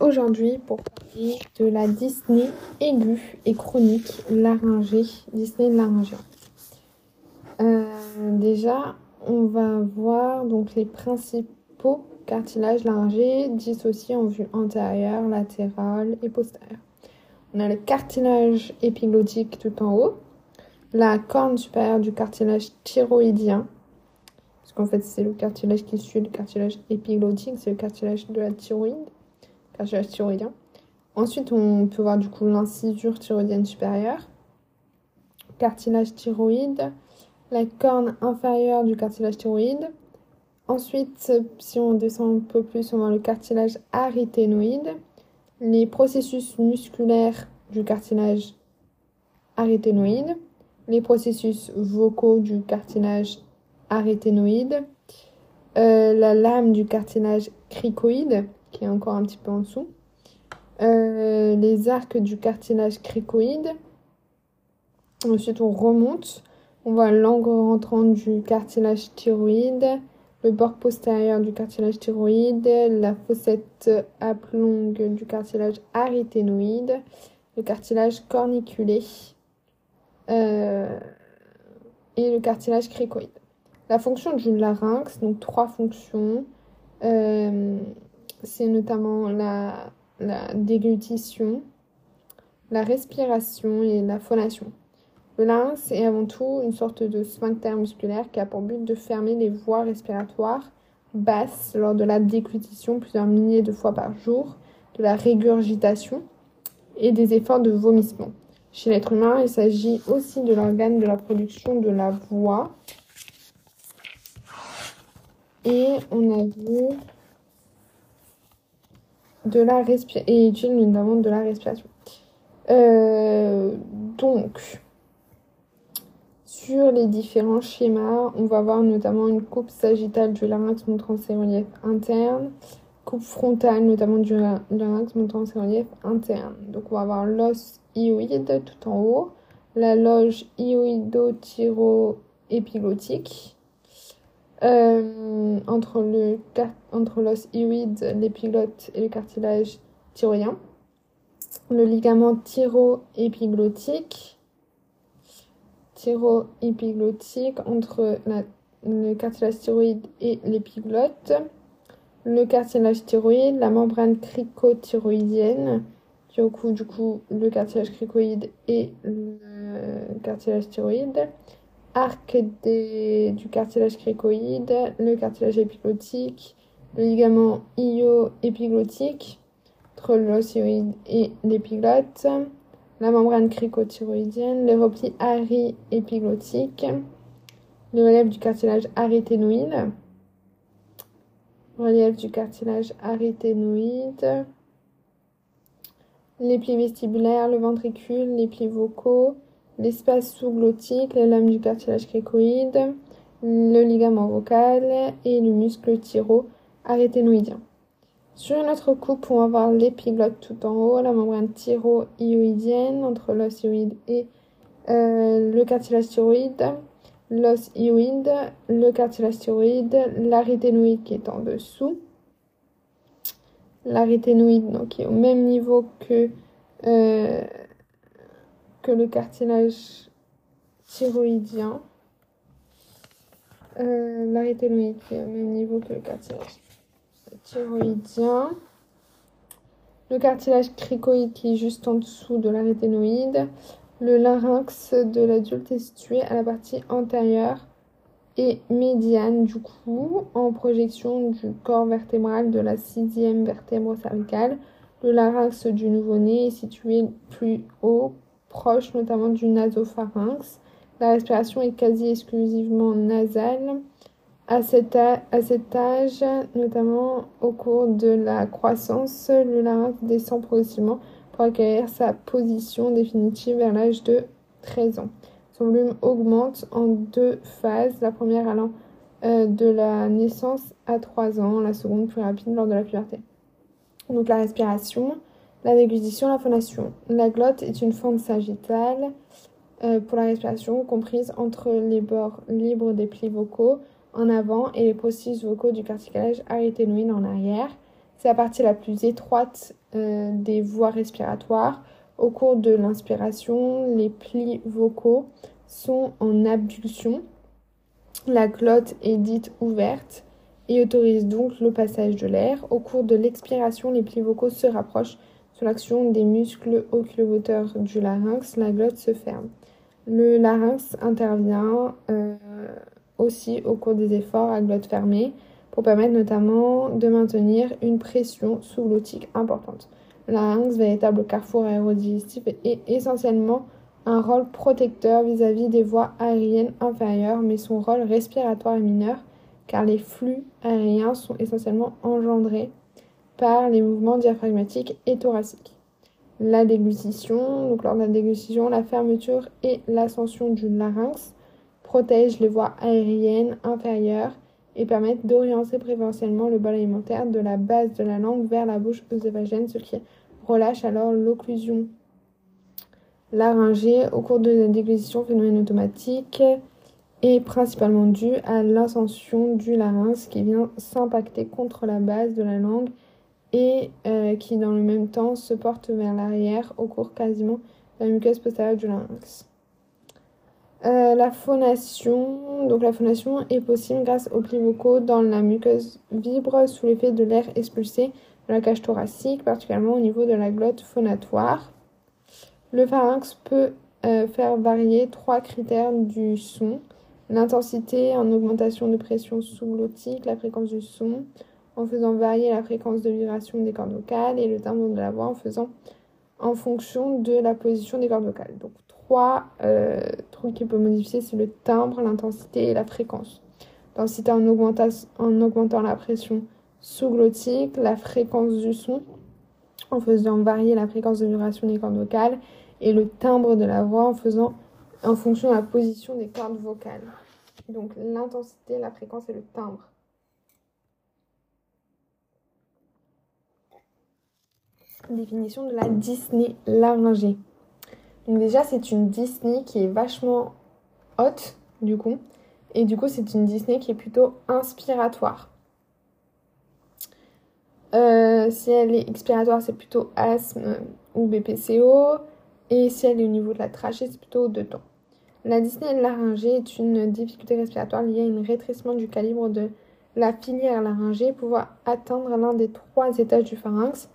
aujourd'hui pour parler de la dyspnée aiguë et chronique laryngée, dyspnée laryngée. Euh, déjà, on va voir donc les principaux cartilages laryngés dissociés en vue antérieure, latérale et postérieure. On a le cartilage épiglottique tout en haut, la corne supérieure du cartilage thyroïdien, parce qu'en fait c'est le cartilage qui suit le cartilage épiglottique, c'est le cartilage de la thyroïde, thyroïdien. Ensuite, on peut voir du coup l'incisure thyroïdienne supérieure, cartilage thyroïde, la corne inférieure du cartilage thyroïde. Ensuite, si on descend un peu plus, on voit le cartilage aryténoïde, les processus musculaires du cartilage aryténoïde, les processus vocaux du cartilage aryténoïde, euh, la lame du cartilage cricoïde, qui est encore un petit peu en dessous, euh, les arcs du cartilage cricoïde. Ensuite, on remonte, on voit l'angle rentrant du cartilage thyroïde, le bord postérieur du cartilage thyroïde, la fossette aplongue du cartilage aryténoïde, le cartilage corniculé euh, et le cartilage cricoïde. La fonction du larynx, donc trois fonctions, euh, c'est notamment la, déglutition, la respiration et la phonation. Le larynx est avant tout une sorte de sphincter musculaire qui a pour but de fermer les voies respiratoires basses lors de la déglutition plusieurs milliers de fois par jour, de la régurgitation et des efforts de vomissement. Chez l'être humain, il s'agit aussi de l'organe de la production de la voix. Et on a vu de la respiration et utile notamment de la respiration. Donc, sur les différents schémas, on va voir notamment une coupe sagittale du larynx montrant ses reliefs internes, coupe frontale notamment du larynx montrant ses reliefs internes. Donc on va avoir l'os hyoïde tout en haut, la loge hyoïdo-thyro-épiglottique, euh, entre le entre l'os hyoïde, l'épiglotte et le cartilage thyroïdien, le ligament thyro-épiglottique, thyro-épiglottique entre le cartilage thyroïde et l'épiglotte, le cartilage thyroïde, la membrane cricothyroïdienne, qui du coup le cartilage cricoïde et le cartilage thyroïde, arc du cartilage cricoïde, le cartilage épiglottique, le ligament io-épiglottique entre l'ossioïde et l'épiglotte, la membrane cricothyroïdienne, les replis ari-épiglottiques, le relief du cartilage aryténoïde, relief du cartilage aryténoïde, les plis vestibulaires, le ventricule, les plis vocaux, l'espace sous-glottique, les lames du cartilage cricoïde, le ligament vocal et le muscle thyro-aryténoïdien. Sur notre coupe, on va voir l'épiglotte tout en haut, la membrane thyroïdienne entre l'os hyoïde et euh, le cartilage thyroïde, l'os hyoïde, le cartilage thyroïde, qui est en dessous. L'aryténoïde donc qui est au même niveau que, euh, que le cartilage thyroïdien. Euh, l'aryténoïde qui est au même niveau que le cartilage thyroïdien. Le cartilage cricoïde qui est juste en dessous de l'aryténoïde. Le larynx de l'adulte est situé à la partie antérieure et médiane du cou, en projection du corps vertébral de la sixième vertèbre cervicale. Le larynx du nouveau-né est situé plus haut, proche notamment du nasopharynx. La respiration est quasi exclusivement nasale. À cet, âge, notamment au cours de la croissance, le larynx descend progressivement pour acquérir sa position définitive vers l'âge de 13 ans. Son volume augmente en deux phases, la première allant euh, de la naissance à 3 ans, la seconde plus rapide lors de la puberté. Donc la respiration, la déglutition, la phonation. La glotte est une fente sagittale euh, pour la respiration comprise entre les bords libres des plis vocaux en avant et les processus vocaux du cartilage aryténoïde en arrière. C'est la partie la plus étroite euh, des voies respiratoires. Au cours de l'inspiration, les plis vocaux sont en abduction. La glotte est dite ouverte et autorise donc le passage de l'air. Au cours de l'expiration, les plis vocaux se rapprochent sous l'action des muscles oculomoteurs du larynx. La glotte se ferme. Le larynx intervient euh, aussi au cours des efforts à glotte fermée pour permettre notamment de maintenir une pression sous-glottique importante. Le larynx, véritable carrefour aérodigestif, est essentiellement un rôle protecteur vis-à-vis des voies aériennes inférieures, mais son rôle respiratoire est mineur car les flux aériens sont essentiellement engendrés par les mouvements diaphragmatiques et thoraciques. La déglutition, donc lors de la déglutition, la fermeture et l'ascension du larynx protègent les voies aériennes inférieures et permettent d'orienter préférentiellement le bol alimentaire de la base de la langue vers la bouche œsophagène, ce qui relâche alors l'occlusion laryngée au cours de la déglutition, phénomène automatique est principalement dû à l'ascension du larynx qui vient s'impacter contre la base de la langue et euh, qui dans le même temps se porte vers l'arrière au cours quasiment de la muqueuse postérieure du larynx. Euh, la phonation, donc la phonation est possible grâce aux plis vocaux dans la muqueuse vibre sous l'effet de l'air expulsé de la cage thoracique, particulièrement au niveau de la glotte phonatoire. Le pharynx peut euh, faire varier trois critères du son l'intensité en augmentation de pression sous-glottique, la fréquence du son, en faisant varier la fréquence de vibration des cordes vocales et le timbre de la voix en faisant en fonction de la position des cordes vocales. Donc trois euh, trucs qu'il peut modifier, c'est le timbre, l'intensité et la fréquence. L'intensité en, en augmentant la pression sous-glottique, la fréquence du son en faisant varier la fréquence de vibration des cordes vocales et le timbre de la voix en faisant en fonction de la position des cordes vocales. Donc l'intensité, la fréquence et le timbre. Définition de la Disney laryngée. Donc déjà c'est une Disney qui est vachement haute du coup. Et du coup c'est une Disney qui est plutôt inspiratoire. Euh, si elle est expiratoire, c'est plutôt asthme ou BPCO. Et si elle est au niveau de la trachée, c'est plutôt dedans. La dyspnée laryngée est une difficulté respiratoire liée à un rétrécissement du calibre de la filière laryngée pouvant atteindre l'un des trois étages du pharynx,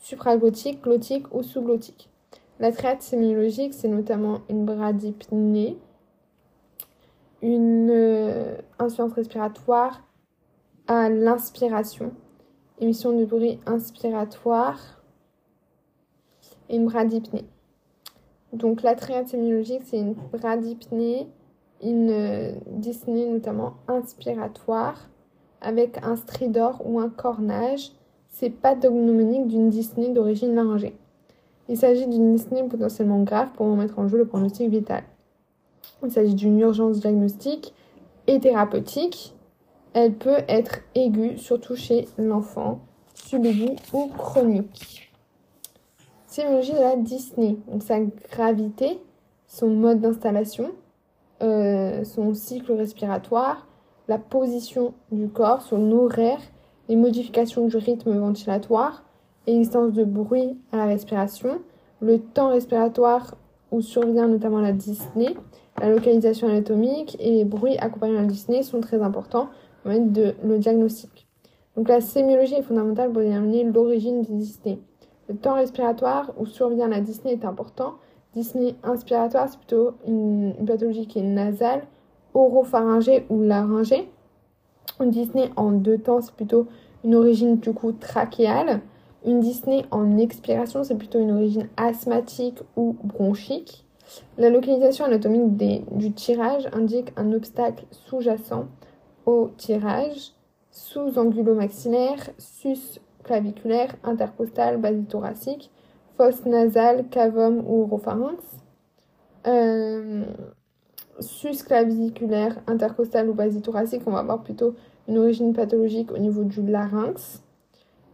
supraglottique, glottique ou sous-glottique. La triade sémiologique, c'est notamment une bradypnée, une euh, insuffisance respiratoire à l'inspiration, émission de bruit inspiratoire et une bradypnée. Donc la triade sémiologique, c'est une bradypnée, une euh, dyspnée notamment inspiratoire, avec un stridor ou un cornage. C'est pas dognomonique d'une dyspnée d'origine laryngée. Il s'agit d'une dyspnée potentiellement grave pour mettre en jeu le pronostic vital. Il s'agit d'une urgence diagnostique et thérapeutique. Elle peut être aiguë, surtout chez l'enfant, subaiguë ou chronique de la Disney. Donc sa gravité, son mode d'installation, euh, son cycle respiratoire, la position du corps, son horaire, les modifications du rythme ventilatoire, l'existence de bruit à la respiration, le temps respiratoire où survient notamment la Disney, la localisation anatomique et les bruits accompagnant la Disney sont très importants pour mettre de, le diagnostic. Donc la sémiologie est fondamentale pour déterminer l'origine des Disney. Le temps respiratoire où survient la dyspnée est important. Dyspnée inspiratoire, c'est plutôt une, pathologie qui est nasale, oropharyngée ou laryngée. Une dyspnée en deux temps, c'est plutôt une origine du coup trachéale. Une dyspnée en expiration, c'est plutôt une origine asthmatique ou bronchique. La localisation anatomique du tirage indique un obstacle sous-jacent au tirage, sous-angulo-maxillaire, sus claviculaire, intercostale, basithoracique, fosse nasale, cavum ou oropharynx. Euh, susclaviculaire, intercostale ou basithoracique, on va avoir plutôt une origine pathologique au niveau du larynx.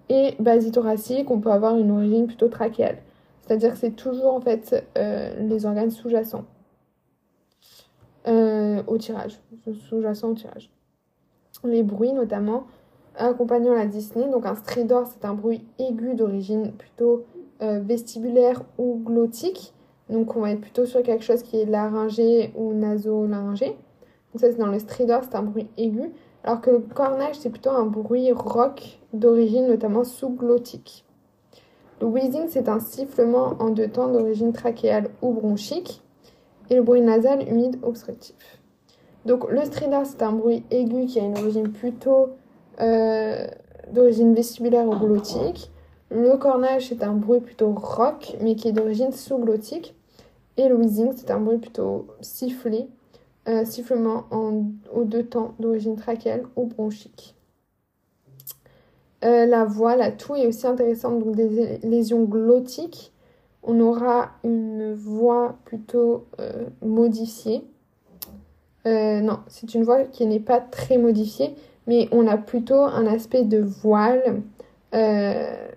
Et basithoracique, on peut avoir une origine plutôt trachéale. C'est-à-dire que c'est toujours en fait euh, les organes sous-jacents euh, au tirage, sous-jacents au tirage. Les bruits notamment accompagnant la Disney. Donc un stridor, c'est un bruit aigu d'origine plutôt euh, vestibulaire ou glottique. Donc on va être plutôt sur quelque chose qui est laryngé ou nasolaryngé. Donc ça c'est dans le stridor, c'est un bruit aigu. Alors que le cornage, c'est plutôt un bruit rock d'origine notamment sous-glottique. Le wheezing, c'est un sifflement en deux temps d'origine trachéale ou bronchique. Et le bruit nasal humide obstructif. Donc le stridor, c'est un bruit aigu qui a une origine plutôt euh, d'origine vestibulaire ou glottique. Le cornage, c'est un bruit plutôt rock, mais qui est d'origine sous-glottique. Et le wheezing, c'est un bruit plutôt sifflé, euh, sifflement en, aux deux temps d'origine trachéale ou bronchique. Euh, la voix, la toux est aussi intéressante, donc des lésions glottiques. On aura une voix plutôt modifiée. non, c'est une voix qui n'est pas très modifiée, mais on a plutôt un aspect de voile, euh,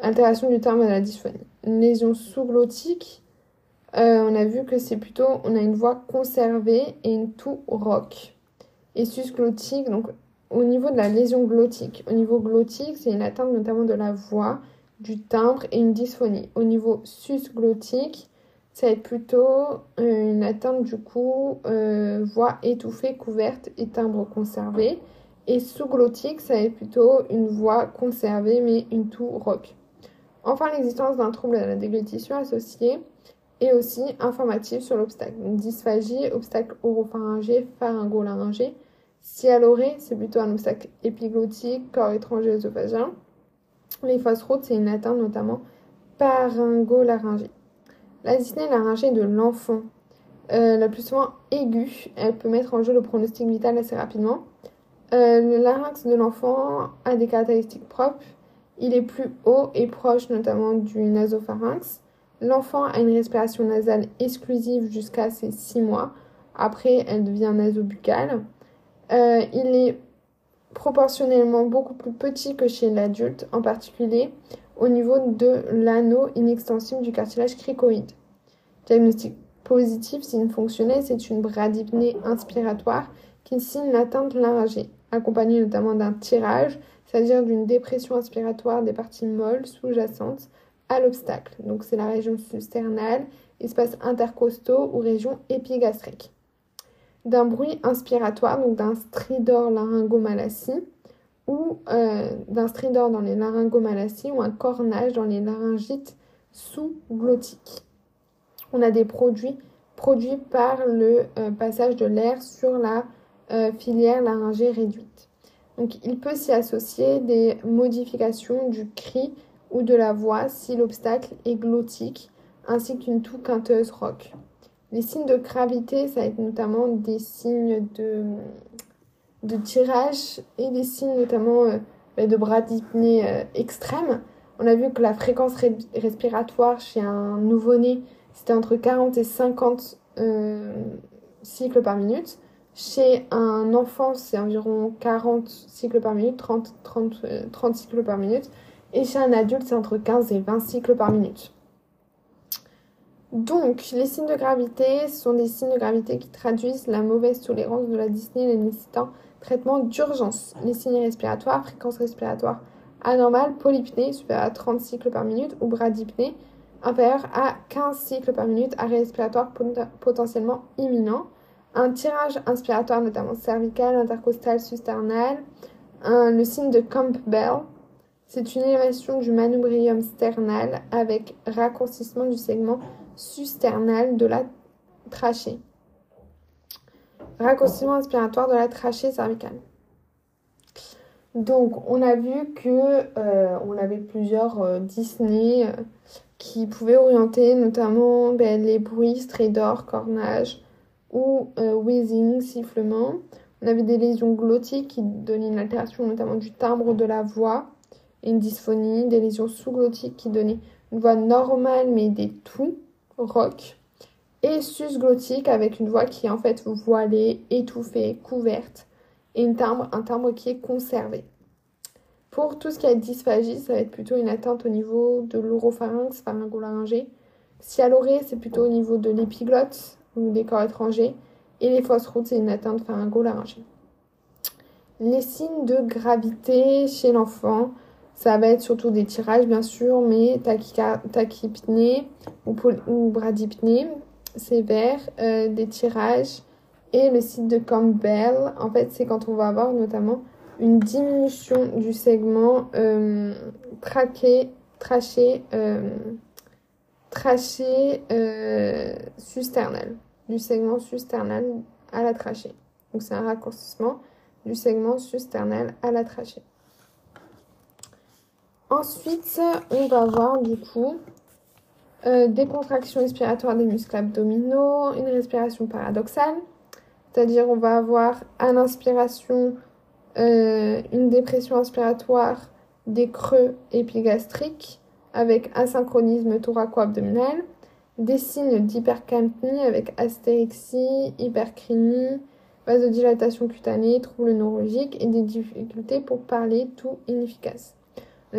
altération du terme de la dysphonie. Lésion sous-glottique, euh, on a vu que c'est plutôt, on a une voix conservée et une toux rock. Et sus-glottique, donc au niveau de la lésion glottique, au niveau glottique, c'est une atteinte notamment de la voix, du timbre et une dysphonie. Au niveau sus-glottique, ça va être plutôt euh, une atteinte du coup, euh, voix étouffée, couverte et timbre conservé. Et sous-glottique, ça va être plutôt une voix conservée mais une toux rock. Enfin, l'existence d'un trouble de la déglutition associé est aussi informatif sur l'obstacle. Dysphagie, obstacle oropharyngé, pharyngolaryngé. Sialoré, c'est plutôt un obstacle épiglottique, corps étranger œsophagien. Les fausses routes, c'est une atteinte notamment paryngolaryngée. La dyspnée laryngée de l'enfant, euh, la plus souvent aiguë, elle peut mettre en jeu le pronostic vital assez rapidement. Euh, le larynx de l'enfant a des caractéristiques propres. Il est plus haut et proche notamment du nasopharynx. L'enfant a une respiration nasale exclusive jusqu'à ses 6 mois. Après, elle devient nasobuccale. Euh, il est proportionnellement beaucoup plus petit que chez l'adulte, en particulier au niveau de l'anneau inextensible du cartilage cricoïde. Diagnostic positif, signe fonctionnel, c'est une bradypnée inspiratoire qui signe l'atteinte laryngée, accompagnée notamment d'un tirage, c'est-à-dire d'une dépression inspiratoire des parties molles sous-jacentes à l'obstacle. Donc c'est la région susternale, espace intercostaux ou région épigastrique. D'un bruit inspiratoire, donc d'un stridor laryngomalacie, ou euh, d'un stridor dans les laryngomalacies ou un cornage dans les laryngites sous-glottiques. On a des produits produits par le euh, passage de l'air sur la euh, filière laryngée réduite. Donc il peut s'y associer des modifications du cri ou de la voix si l'obstacle est glottique, ainsi qu'une toux quinteuse rock. Les signes de gravité, ça va être notamment des signes de de tirage et des signes notamment euh, bah, de bras euh, extrême. On a vu que la fréquence respiratoire chez un nouveau-né, c'était entre 40 et 50 euh, cycles par minute. Chez un enfant, c'est environ 40 cycles par minute, 30, 30, 30 cycles par minute. Et chez un adulte, c'est entre 15 et 20 cycles par minute. Donc, les signes de gravité sont des signes de gravité qui traduisent la mauvaise tolérance de la dyspnée nécessitant Traitement d'urgence. Les signes respiratoires, fréquence respiratoire anormale, polypnée supérieure à 30 cycles par minute ou bradypnée inférieure à 15 cycles par minute, arrêt respiratoire potentiellement imminent. Un tirage inspiratoire, notamment cervical, intercostal, susternal. le signe de Campbell, c'est une élévation du manubrium sternal avec raccourcissement du segment susternal de la trachée raccourcissement inspiratoire de la trachée cervicale. Donc, on a vu que euh, on avait plusieurs euh, Disney euh, qui pouvaient orienter notamment ben, les bruits, stridor, cornage ou wheezing, sifflement. On avait des lésions glottiques qui donnaient une altération notamment du timbre de la voix une dysphonie, des lésions sous-glottiques qui donnaient une voix normale mais des toux, rock et susglottique avec une voix qui est en fait voilée, étouffée, couverte et une timbre, un timbre qui est conservé. Pour tout ce qui est dysphagie, ça va être plutôt une atteinte au niveau de l'oropharynx, pharyngolaryngé. Sialoré, c'est plutôt au niveau de l'épiglotte ou des corps étrangers. Et les fausses routes, c'est une atteinte pharyngolaryngée. Les signes de gravité chez l'enfant, ça va être surtout des tirages, bien sûr, mais tachypnée ou, ou bradypnée sévère, euh, des tirages. Et le site de Campbell, en fait, c'est quand on va avoir notamment une diminution du segment euh, traché, traché, euh, traché euh, susternal, du segment susternal à la trachée. Donc c'est un raccourcissement du segment susternal à la trachée. Ensuite, on va voir du coup euh, des contractions respiratoires des muscles abdominaux, une respiration paradoxale, c'est-à-dire on va avoir à l'inspiration euh, une dépression inspiratoire des creux épigastriques avec asynchronisme thoraco-abdominal, des signes d'hypercapnie avec astérixie, hypercrinie, vasodilatation cutanée, troubles neurologiques et des difficultés pour parler, tout inefficace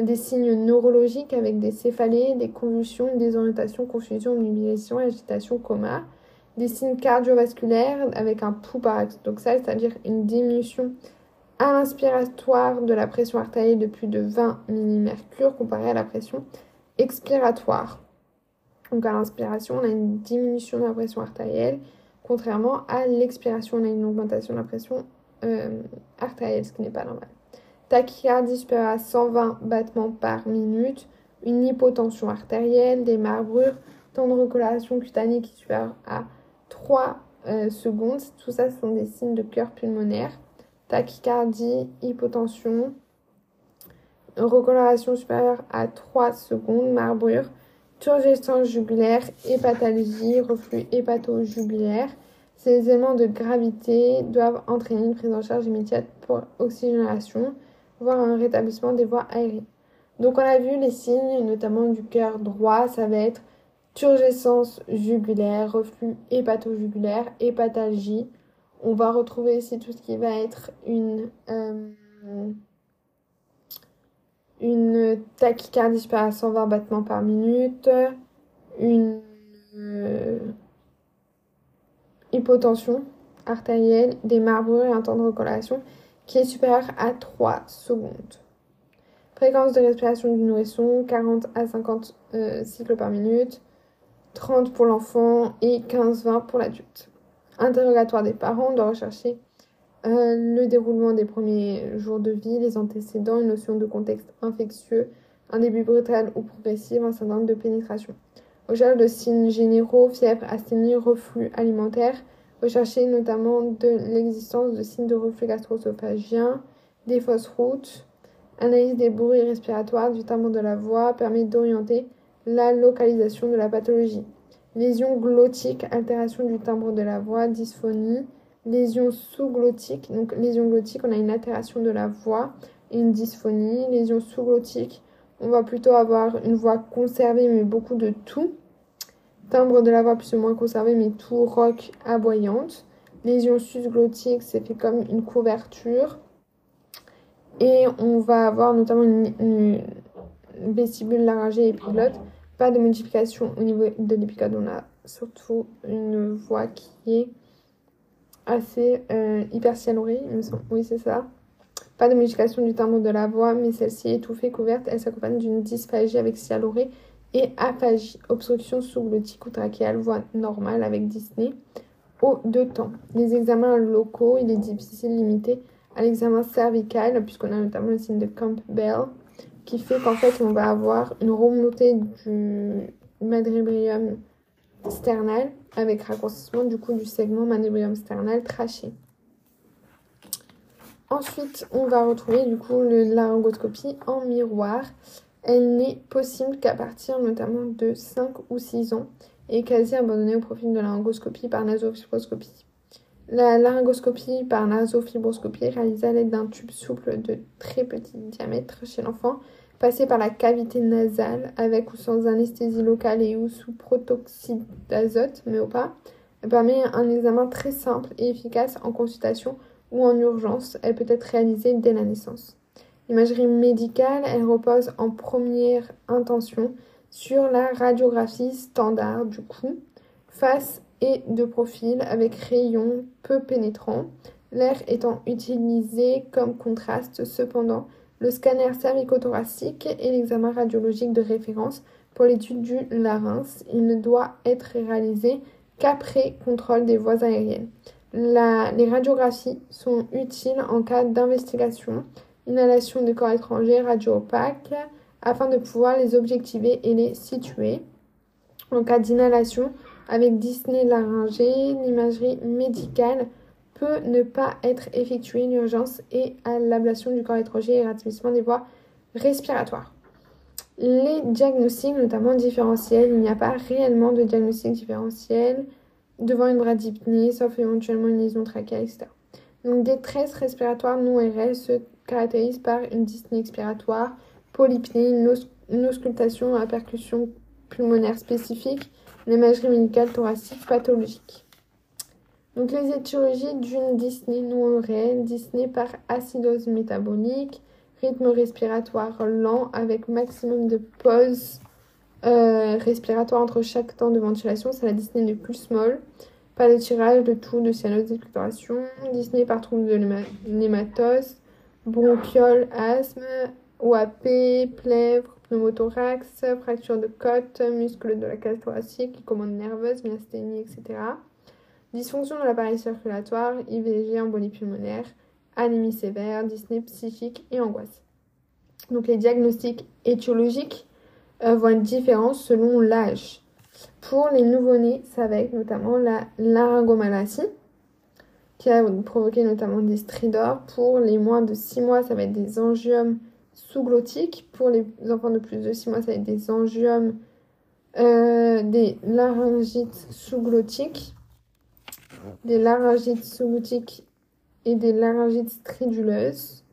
des signes neurologiques avec des céphalées, des convulsions, une désorientation, confusion, omnibilisation, agitation, coma. Des signes cardiovasculaires avec un pouls paradoxal, c'est-à-dire une diminution à l'inspiratoire de la pression artérielle de plus de 20 mmHg comparée à la pression expiratoire. Donc à l'inspiration, on a une diminution de la pression artérielle, contrairement à l'expiration, on a une augmentation de la pression euh, artérielle, ce qui n'est pas normal tachycardie supérieure à 120 battements par minute, une hypotension artérielle, des marbrures, temps de recoloration cutanée qui à 3 euh, secondes. Tout ça, sont des signes de cœur pulmonaire. Tachycardie, hypotension, recoloration supérieure à 3 secondes, marbrure, turgescence jugulaire, hépatalgie, reflux hépato-jugulaire. Ces éléments de gravité doivent entraîner une prise en charge immédiate pour oxygénation voir un rétablissement des voies aériennes. Donc on a vu les signes, notamment du cœur droit, ça va être turgescence jugulaire, reflux hépato-jugulaire, hépatalgie. On va retrouver ici tout ce qui va être une, euh, une tachycardie supérieure à 120 battements par minute, une euh, hypotension artérielle, des marbrures et un temps de recollation qui est supérieur à 3 secondes. Fréquence de respiration du nourrisson, 40 à 50 euh, cycles par minute, 30 pour l'enfant et 15-20 pour l'adulte. Interrogatoire des parents, on doit rechercher euh, le déroulement des premiers jours de vie, les antécédents, une notion de contexte infectieux, un début brutal ou progressif, un syndrome de pénétration. Recherche de signes généraux, fièvre, asthénie, reflux alimentaire, Rechercher notamment de l'existence de signes de reflux gastro-œsophagien, des fausses routes. Analyse des bruits respiratoires du timbre de la voix permet d'orienter la localisation de la pathologie. Lésions glottiques, altération du timbre de la voix, dysphonie. Lésions sous-glottiques, donc lésions glottiques, on a une altération de la voix et une dysphonie. Lésions sous-glottiques, on va plutôt avoir une voix conservée mais beaucoup de tout. Timbre de la voix plus ou moins conservé, mais tout rock aboyante. Lésion susglottique, c'est fait comme une couverture. Et on va avoir notamment une, vestibule laryngée et épiglotte. Pas de modification au niveau de l'épiglotte. On a surtout une voix qui est assez euh, hyper Oui, c'est ça. Pas de modification du timbre de la voix, mais celle-ci étouffée, couverte. Elle s'accompagne d'une dysphagie avec sialorée et aphagie, obstruction sous-glottique ou trachéale, voie normale avec Disney, au deux temps. Les examens locaux, il est difficile limiter à l'examen cervical, puisqu'on a notamment le signe de Campbell, qui fait qu'en fait, on va avoir une remontée du madribrium sternal avec raccourcissement du coup du segment madribrium sternal traché. Ensuite, on va retrouver du coup le laryngoscopie en miroir elle n'est possible qu'à partir notamment de 5 ou 6 ans et quasi abandonnée au profit de la laryngoscopie par nasofibroscopie. La laryngoscopie par nasofibroscopie est réalisée à l'aide d'un tube souple de très petit diamètre chez l'enfant, passé par la cavité nasale avec ou sans anesthésie locale et ou sous protoxyde d'azote, mais au pas. Elle permet un examen très simple et efficace en consultation ou en urgence. Elle peut être réalisée dès la naissance. L'imagerie médicale, elle repose en première intention sur la radiographie standard du cou, face et de profil avec rayons peu pénétrants. l'air étant utilisé comme contraste. Cependant, le scanner cervicothoracique est l'examen radiologique de référence pour l'étude du larynx. Il ne doit être réalisé qu'après contrôle des voies aériennes. les radiographies sont utiles en cas d'investigation, inhalation de corps étrangers, radio opaque, afin de pouvoir les objectiver et les situer. En cas d'inhalation avec Disney laryngée, l'imagerie médicale peut ne pas être effectuée en urgence et à l'ablation du corps étranger et ratissement des voies respiratoires. Les diagnostics, notamment différentiels, il n'y a pas réellement de diagnostic différentiel devant une bradypnée, sauf éventuellement une lésion trachéale, etc. Donc, détresse respiratoire non RL se caractérise par une dyspnée expiratoire, polypnée, une, auscultation à percussion pulmonaire spécifique, l'imagerie médicale thoracique pathologique. Donc les étiologies d'une dyspnée non réelle, dyspnée par acidose métabolique, rythme respiratoire lent avec maximum de pause euh, respiratoire entre chaque temps de ventilation, c'est la dyspnée de plus small. Pas de tirage de tout, de cyanose d'exploration, dyspnée par trouble de l'hématose, bronchiole, asthme, OAP, plèvre, pneumothorax, fracture de côte, muscle de la cage thoracique, commande nerveuse, myasthénie, etc. Dysfonction de l'appareil circulatoire, IVG, embolie pulmonaire, anémie sévère, dyspnée psychique et angoisse. Donc les diagnostics étiologiques euh, vont être différents selon l'âge. Pour les nouveau-nés, ça va être notamment la laryngomalacie, qui a provoqué notamment des stridors. Pour les moins de 6 mois, ça va être des angiomes sous-glottiques. Pour les enfants de plus de 6 mois, ça va être des angiomes, euh, des laryngites sous-glottiques, des laryngites sous-glottiques et des laryngites striduleuses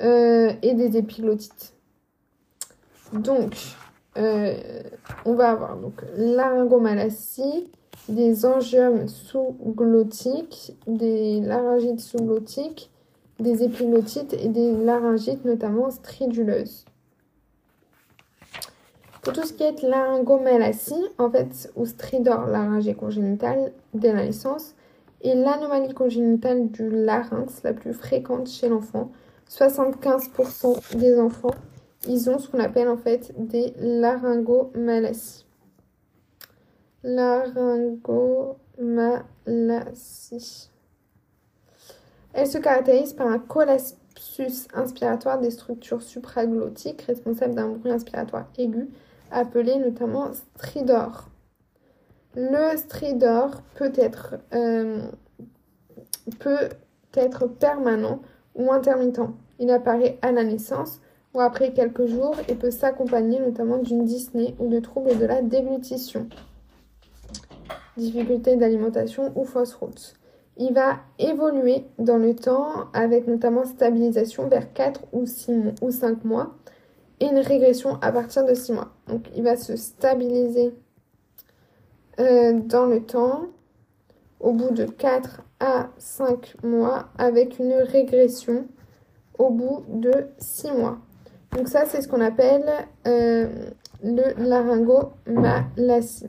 euh, et des épiglottites. Donc, euh, on va avoir donc laryngomalacie, des angiomes sous-glottiques, des laryngites sous-glottiques, des épiglottites et des laryngites notamment striduleuses. Pour tout ce qui est laryngomalacie, en fait, ou stridor laryngé congénital dès la naissance, est l'anomalie congénitale du larynx la plus fréquente chez l'enfant. 75% des enfants, ils ont ce qu'on appelle en fait des laryngomalacies. Laryngomalacie. Elle se caractérise par un collapsus inspiratoire des structures supraglottiques responsables d'un bruit inspiratoire aigu, appelé notamment stridor. Le stridor peut être, euh, peut être permanent ou intermittent. Il apparaît à la naissance ou après quelques jours et peut s'accompagner notamment d'une dyspnée ou de troubles de la déglutition, difficulté d'alimentation ou fausse route. Il va évoluer dans le temps avec notamment stabilisation vers 4 ou, 6 ou 5 mois et une régression à partir de 6 mois. Donc il va se stabiliser euh, dans le temps au bout de 4 à 5 mois avec une régression au bout de 6 mois. Donc ça c'est ce qu'on appelle euh, le laryngomalacie.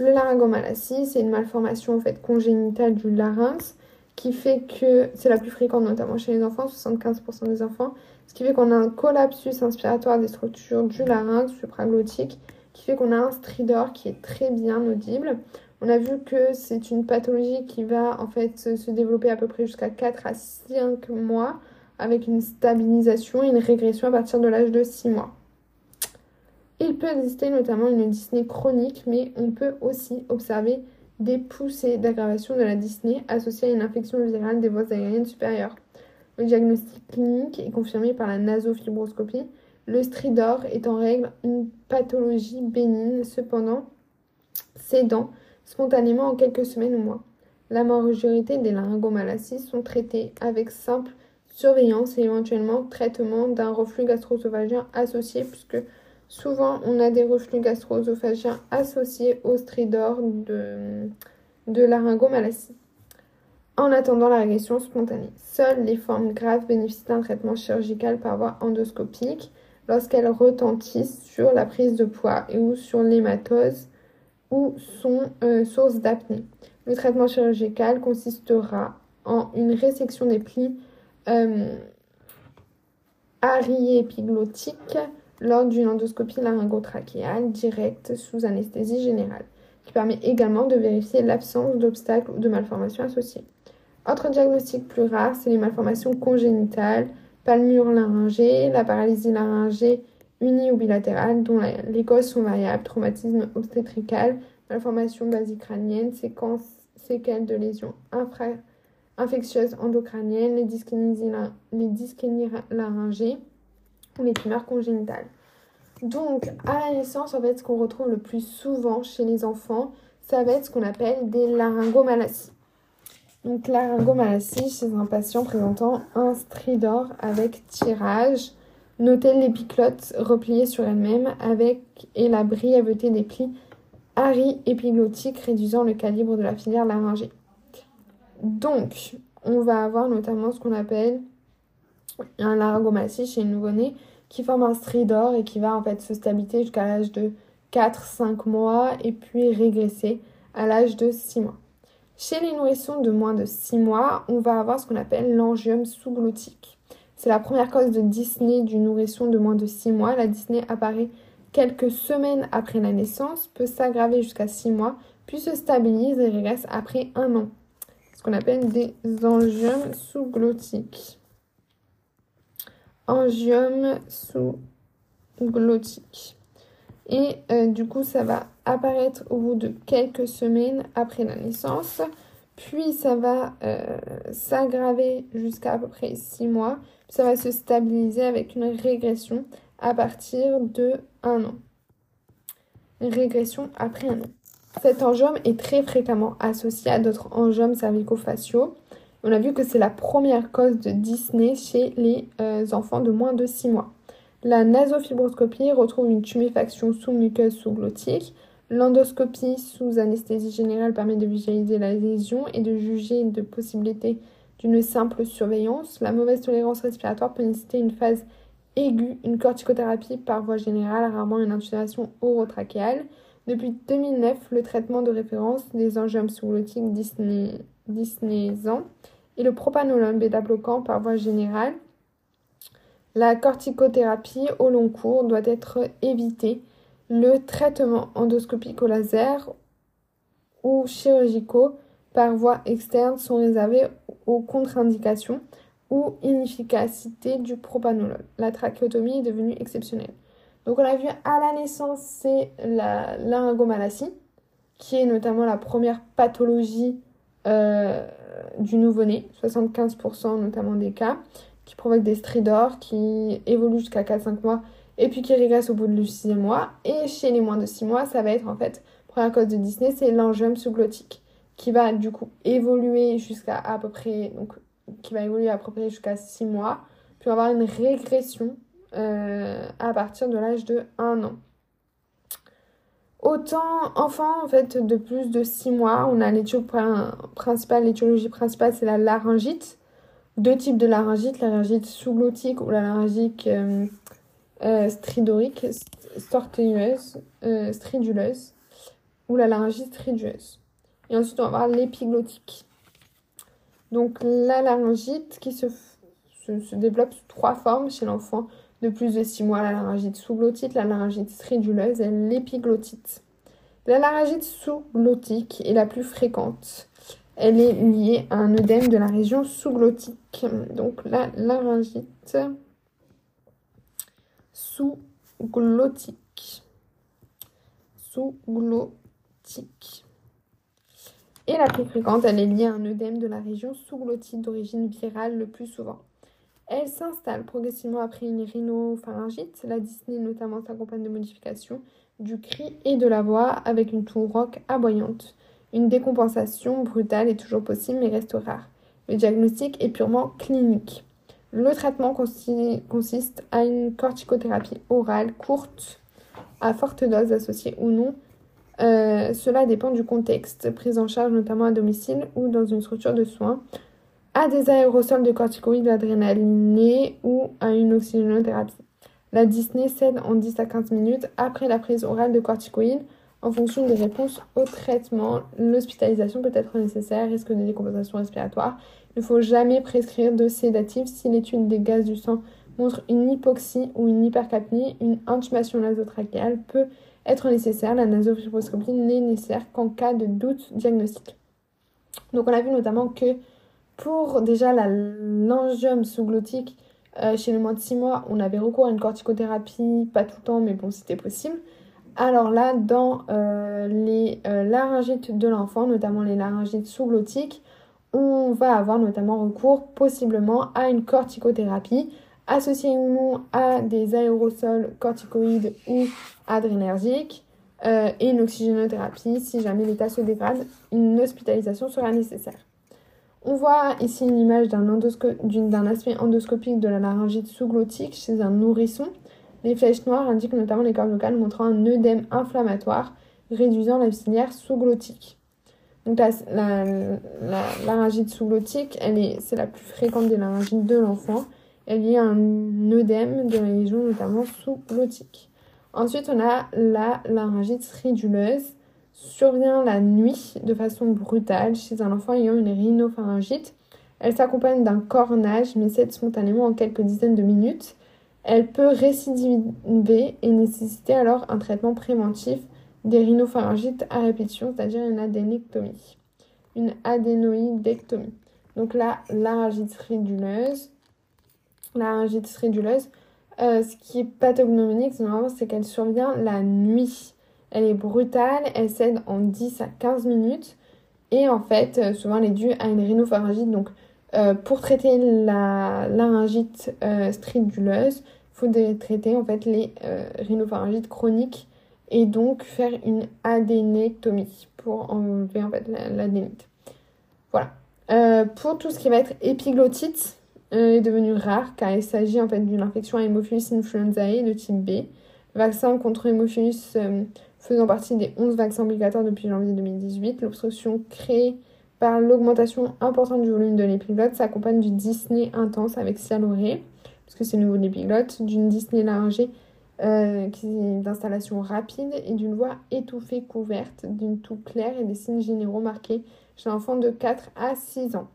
Le laryngomalacie, c'est une malformation en fait congénitale du larynx qui fait que c'est la plus fréquente notamment chez les enfants, 75% des enfants, ce qui fait qu'on a un collapsus inspiratoire des structures du larynx supraglottique, qui fait qu'on a un stridor qui est très bien audible. On a vu que c'est une pathologie qui va en fait se développer à peu près jusqu'à 4 à 5 mois avec une stabilisation et une régression à partir de l'âge de 6 mois. Il peut exister notamment une dyspnée chronique, mais on peut aussi observer des poussées d'aggravation de la dyspnée associées à une infection virale des voies aériennes supérieures. Le diagnostic clinique est confirmé par la nasofibroscopie. Le stridor est en règle une pathologie bénigne, cependant cédant spontanément en quelques semaines ou mois. La majorité des laryngomalacies sont traitées avec simple surveillance et éventuellement traitement d'un reflux gastro-œsophagien associé puisque Souvent, on a des reflux gastro-œsophagiens associés au stridor de, de laryngomalacie. En attendant la régression spontanée, seules les formes graves bénéficient d'un traitement chirurgical par voie endoscopique lorsqu'elles retentissent sur la prise de poids et ou sur l'hématose ou sont euh, source d'apnée. Le traitement chirurgical consistera en une résection des plis euh, épiglottiques lors d'une endoscopie laryngotrachéale directe sous anesthésie générale, qui permet également de vérifier l'absence d'obstacles ou de malformations associées. Autre diagnostic plus rare, c'est les malformations congénitales, palmure laryngée, la paralysie laryngée unie ou bilatérale, dont les causes sont variables, traumatisme obstétrical, malformation basicrânienne, séquelles de lésions infectieuses endocrâniennes, les dyskinésies, les laryngées les tumeurs congénitales. Donc, à la naissance, en fait, ce qu'on retrouve le plus souvent chez les enfants, ça va être ce qu'on appelle des laryngomalacies. Donc, laryngomalacie chez un patient présentant un stridor avec tirage. Notez l'épiclote repliée sur elle-même avec et la brièveté des plis ari-épiglottiques réduisant le calibre de la filière laryngée. Donc, on va avoir notamment ce qu'on appelle un laryngomatie chez le nouveau-né qui forme un stridor et qui va en fait se stabiliser jusqu'à l'âge de 4-5 mois et puis régresser à l'âge de 6 mois. Chez les nourrissons de moins de 6 mois, on va avoir ce qu'on appelle l'angiome sous-glottique. C'est la première cause de dyspnée du nourrisson de moins de 6 mois. La dyspnée apparaît quelques semaines après la naissance, peut s'aggraver jusqu'à 6 mois, puis se stabilise et régresse après un an. Ce qu'on appelle des angiomes sous-glottiques. Angiome sous-glottique. Et euh, du coup, ça va apparaître au bout de quelques semaines après la naissance. Puis ça va euh, s'aggraver jusqu'à à peu près 6 mois. Puis ça va se stabiliser avec une régression à partir de 1 an. Régression après un an. Cet angiome est très fréquemment associé à d'autres angiomes cervico-faciaux. On a vu que c'est la première cause de dyspnée chez les euh, enfants de moins de 6 mois. La nasofibroscopie retrouve une tuméfaction sous-muqueuse sous-glottique. L'endoscopie sous anesthésie générale permet de visualiser la lésion et de juger de possibilité d'une simple surveillance. La mauvaise tolérance respiratoire peut nécessiter une phase aiguë, une corticothérapie par voie générale, rarement une intubation orotrachéale. Depuis 2009, le traitement de référence des angiomes sous-glottiques dyspnésants est le propanolone bêta-bloquant par voie générale la corticothérapie au long cours doit être évitée. Le traitement endoscopique au laser ou chirurgicaux par voie externe sont réservés aux contre-indications ou inefficacité du propanolol. La trachéotomie est devenue exceptionnelle. Donc on a vu à la naissance, c'est la laryngomalacie, qui est notamment la première pathologie euh, du nouveau-né, 75% notamment des cas qui provoque des stridors, qui évoluent jusqu'à 4-5 mois et puis qui régressent au bout du 6 mois. Et chez les moins de 6 mois, ça va être en fait, première cause de Disney, c'est l'angiome sous-glottique qui va du coup évoluer jusqu'à à peu près, donc qui va évoluer à peu près jusqu'à 6 mois, puis avoir une régression euh, à partir de l'âge de 1 an. Autant enfant, en fait, de plus de 6 mois, on a l'étiologie principale, l'étiologie principale, c'est la laryngite deux types de laryngite, la laryngite sous-glottique ou la laryngite euh, euh, stridorique, euh, striduleuse, ou la laryngite stridueuse. Et ensuite, on va voir l'épiglottique. Donc, la laryngite qui se, se, développe sous trois formes chez l'enfant de plus de 6 mois, la laryngite sous-glottite, la laryngite striduleuse et l'épiglottite. La laryngite sous-glottique est la plus fréquente. Elle est liée à un œdème de la région sous-glottique. Donc la laryngite sous-glottique. Sous-glottique. Et la plus fréquente, elle est liée à un œdème de la région sous-glottique d'origine virale le plus souvent. Elle s'installe progressivement après une rhinopharyngite. La dyspnée notamment s'accompagne de modifications du cri et de la voix avec une toux rock aboyante. Une décompensation brutale est toujours possible mais reste rare. Le diagnostic est purement clinique. Le traitement consiste à une corticothérapie orale courte à forte dose associée ou non. Euh, cela dépend du contexte, prise en charge notamment à domicile ou dans une structure de soins, à des aérosols de corticoïdes adrénalinés ou à une oxygénothérapie. La dyspnée cède en 10 à 15 minutes après la prise orale de corticoïdes En fonction des réponses au traitement, l'hospitalisation peut être nécessaire, risque de décompensation respiratoire. Il ne faut jamais prescrire de sédatifs si l'étude des gaz du sang montre une hypoxie ou une hypercapnie. Une intubation nasotrachéale peut être nécessaire. La nasofibroscopie n'est nécessaire qu'en cas de doute diagnostique. Donc on a vu notamment que pour déjà la sous-glottique, euh, chez le moins de 6 mois, on avait recours à une corticothérapie, pas tout le temps, mais bon, c'était possible. Alors là, dans euh, les euh, laryngites de l'enfant, notamment les laryngites sous-glottiques, on va avoir notamment recours possiblement à une corticothérapie associée à des aérosols corticoïdes ou adrénergiques et une oxygénothérapie. Si jamais l'état se dégrade, une hospitalisation sera nécessaire. On voit ici une image d'un aspect endoscopique de la laryngite sous-glottique chez un nourrisson. Les flèches noires indiquent notamment les cordes vocales montrant un œdème inflammatoire réduisant la ciliaire sous-glottique. Donc la, laryngite sous-glottique, c'est la plus fréquente des laryngites de l'enfant. Elle y a un œdème de la région notamment sous-glottique. Ensuite, on a la laryngite stridulaise survient la nuit de façon brutale chez un enfant ayant une rhinopharyngite. Elle s'accompagne d'un cornage, mais cède spontanément en quelques dizaines de minutes. Elle peut récidiver et nécessiter alors un traitement préventif des rhinopharyngites à répétition, c'est-à-dire une adénectomie, une adénoïdectomie. Donc là, laryngite stridulaise. Laryngite stridulaise, euh, ce qui est pathognomonique, c'est qu'elle survient la nuit. Elle est brutale, elle cède en 10 à 15 minutes. Et en fait, euh, souvent elle est due à une rhinopharyngite. Donc, euh, pour traiter la laryngite euh, striduleuse, il faut traiter en fait les rhinopharyngites chroniques et donc faire une adénectomie pour enlever en fait l'adénite. Voilà. pour tout ce qui va être épiglottite, est devenu rare car il s'agit en fait d'une infection à Haemophilus influenzae de type B. vaccin contre Haemophilus faisant partie des 11 vaccins obligatoires depuis janvier 2018. L'obstruction créée par l'augmentation importante du volume de l'épiglotte s'accompagne du dyspnée intense avec sialorée, parce que c'est le niveau de l'épiglotte, d'une dyspnée laryngée euh, d'installation rapide et d'une voix étouffée couverte, d'une toux claire et des signes généraux marqués chez l'enfant de 4 à 6 ans.